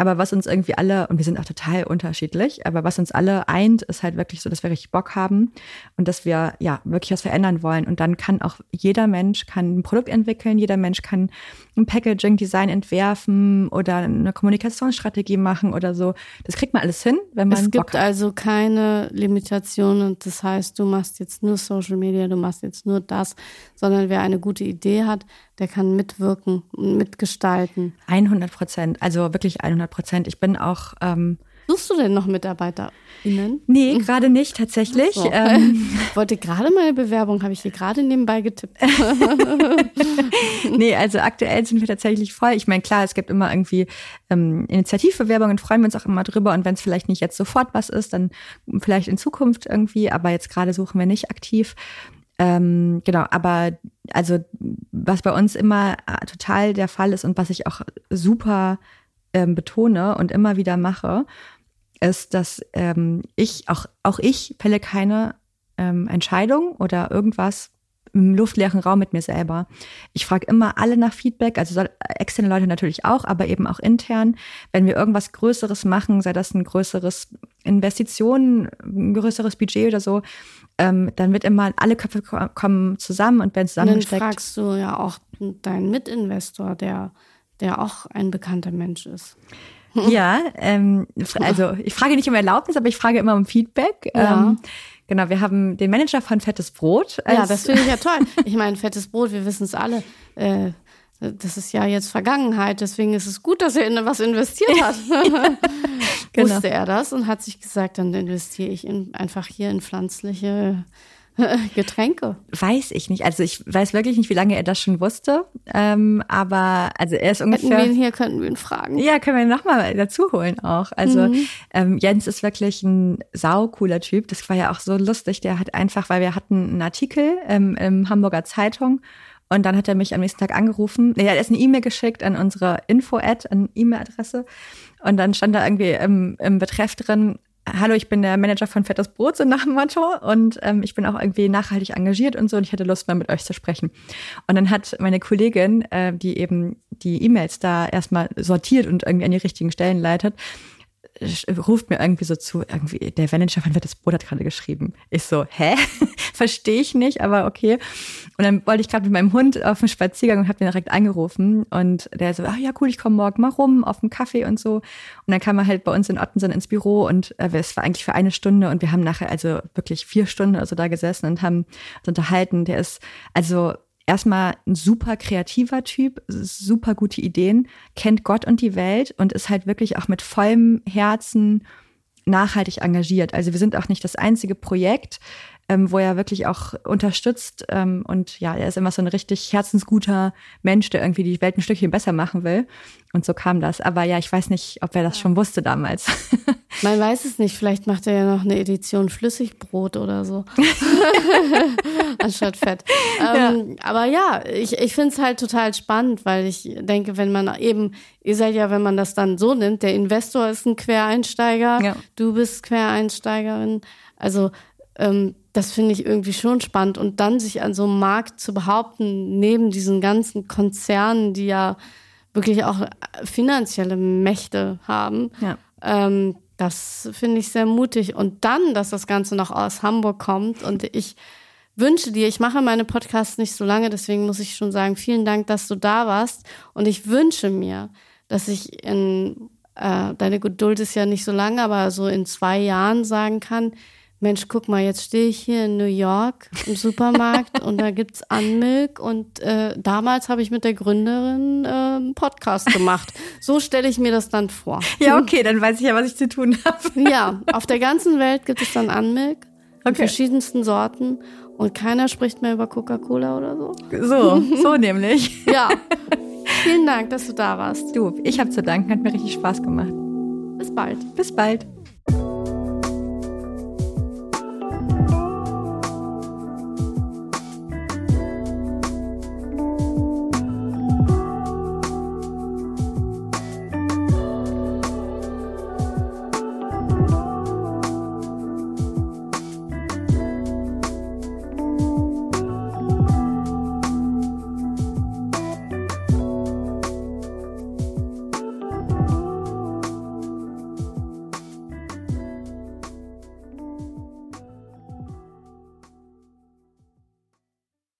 Aber was uns irgendwie alle, und wir sind auch total unterschiedlich, aber was uns alle eint, ist halt wirklich so, dass wir richtig Bock haben und dass wir ja wirklich was verändern wollen. Und dann kann auch jeder Mensch kann ein Produkt entwickeln, jeder Mensch kann ein Packaging-Design entwerfen oder eine Kommunikationsstrategie machen oder so. Das kriegt man alles hin, wenn man. Es gibt also keine Limitationen das heißt, du machst jetzt nur Social Media, du machst jetzt nur das, sondern wer eine gute Idee hat, der kann mitwirken und mitgestalten. 100 Prozent, also wirklich 100 Prozent. Ich bin auch. Ähm, Suchst du denn noch MitarbeiterInnen? Nee, gerade nicht tatsächlich. So. Ähm. Ich wollte gerade meine Bewerbung, habe ich hier gerade nebenbei getippt. nee, also aktuell sind wir tatsächlich voll. Ich meine, klar, es gibt immer irgendwie ähm, Initiativbewerbungen, freuen wir uns auch immer drüber. Und wenn es vielleicht nicht jetzt sofort was ist, dann vielleicht in Zukunft irgendwie. Aber jetzt gerade suchen wir nicht aktiv. Ähm, genau, aber also was bei uns immer äh, total der Fall ist und was ich auch super ähm, betone und immer wieder mache, ist, dass ähm, ich, auch, auch ich fälle keine ähm, Entscheidung oder irgendwas im luftleeren Raum mit mir selber. Ich frage immer alle nach Feedback, also soll, externe Leute natürlich auch, aber eben auch intern. Wenn wir irgendwas Größeres machen, sei das ein größeres Investition, ein größeres Budget oder so, ähm, dann wird immer alle Köpfe kommen zusammen und werden zusammengesteckt. Und dann fragst du ja auch deinen Mitinvestor, der, der auch ein bekannter Mensch ist. Ja, ähm, also ich frage nicht um Erlaubnis, aber ich frage immer um Feedback. Ja. Ähm, genau, wir haben den Manager von Fettes Brot. ja, das finde ich ja toll. Ich meine, Fettes Brot, wir wissen es alle. Äh, das ist ja jetzt Vergangenheit, deswegen ist es gut, dass er in was investiert hat. genau. Wusste er das und hat sich gesagt, dann investiere ich in, einfach hier in pflanzliche Getränke? Weiß ich nicht. Also ich weiß wirklich nicht, wie lange er das schon wusste. Ähm, aber also er ist ungefähr. Hätten wir ihn hier, könnten wir ihn fragen. Ja, können wir ihn nochmal dazu holen auch. Also mhm. ähm, Jens ist wirklich ein saucooler Typ. Das war ja auch so lustig. Der hat einfach, weil wir hatten einen Artikel ähm, im Hamburger Zeitung und dann hat er mich am nächsten Tag angerufen. Er hat erst eine E-Mail geschickt an unsere Info-Ad, an E-Mail-Adresse. Und dann stand da irgendwie im, im Betreff drin, hallo, ich bin der Manager von Fettes Brot, so nach dem Motto. Und ähm, ich bin auch irgendwie nachhaltig engagiert und so. Und ich hätte Lust, mal mit euch zu sprechen. Und dann hat meine Kollegin, äh, die eben die E-Mails da erstmal sortiert und irgendwie an die richtigen Stellen leitet, ruft mir irgendwie so zu, irgendwie, der Manager von Fettes Brot hat gerade geschrieben. Ich so, hä? Verstehe ich nicht, aber okay. Und dann wollte ich gerade mit meinem Hund auf den Spaziergang und habe den direkt angerufen. Und der so, ach ja, cool, ich komme morgen mal rum auf einen Kaffee und so. Und dann kam er halt bei uns in Ottensen ins Büro und äh, es war eigentlich für eine Stunde und wir haben nachher also wirklich vier Stunden also da gesessen und haben uns unterhalten. Der ist also erstmal ein super kreativer Typ, super gute Ideen, kennt Gott und die Welt und ist halt wirklich auch mit vollem Herzen nachhaltig engagiert. Also wir sind auch nicht das einzige Projekt, ähm, wo er wirklich auch unterstützt. Ähm, und ja, er ist immer so ein richtig herzensguter Mensch, der irgendwie die Welt ein Stückchen besser machen will. Und so kam das. Aber ja, ich weiß nicht, ob er das schon wusste damals. Man weiß es nicht. Vielleicht macht er ja noch eine Edition Flüssigbrot oder so. Anstatt Fett. Ähm, ja. Aber ja, ich, ich finde es halt total spannend, weil ich denke, wenn man eben, ihr seid ja, wenn man das dann so nimmt, der Investor ist ein Quereinsteiger, ja. du bist Quereinsteigerin. Also ähm, das finde ich irgendwie schon spannend. Und dann sich an so einem Markt zu behaupten, neben diesen ganzen Konzernen, die ja wirklich auch finanzielle Mächte haben, ja. ähm, das finde ich sehr mutig. Und dann, dass das Ganze noch aus Hamburg kommt und ich wünsche dir, ich mache meine Podcasts nicht so lange, deswegen muss ich schon sagen, vielen Dank, dass du da warst. Und ich wünsche mir, dass ich in, äh, deine Geduld ist ja nicht so lange, aber so in zwei Jahren sagen kann, Mensch, guck mal, jetzt stehe ich hier in New York im Supermarkt und da gibt's Unmilk und äh, damals habe ich mit der Gründerin äh, einen Podcast gemacht. So stelle ich mir das dann vor. Ja, okay, dann weiß ich ja, was ich zu tun habe. Ja, auf der ganzen Welt gibt es dann Unmilk okay. in verschiedensten Sorten und keiner spricht mehr über Coca-Cola oder so. So, so nämlich. Ja. Vielen Dank, dass du da warst. Du, ich habe zu danken, hat mir richtig Spaß gemacht. Bis bald. Bis bald. Thank you.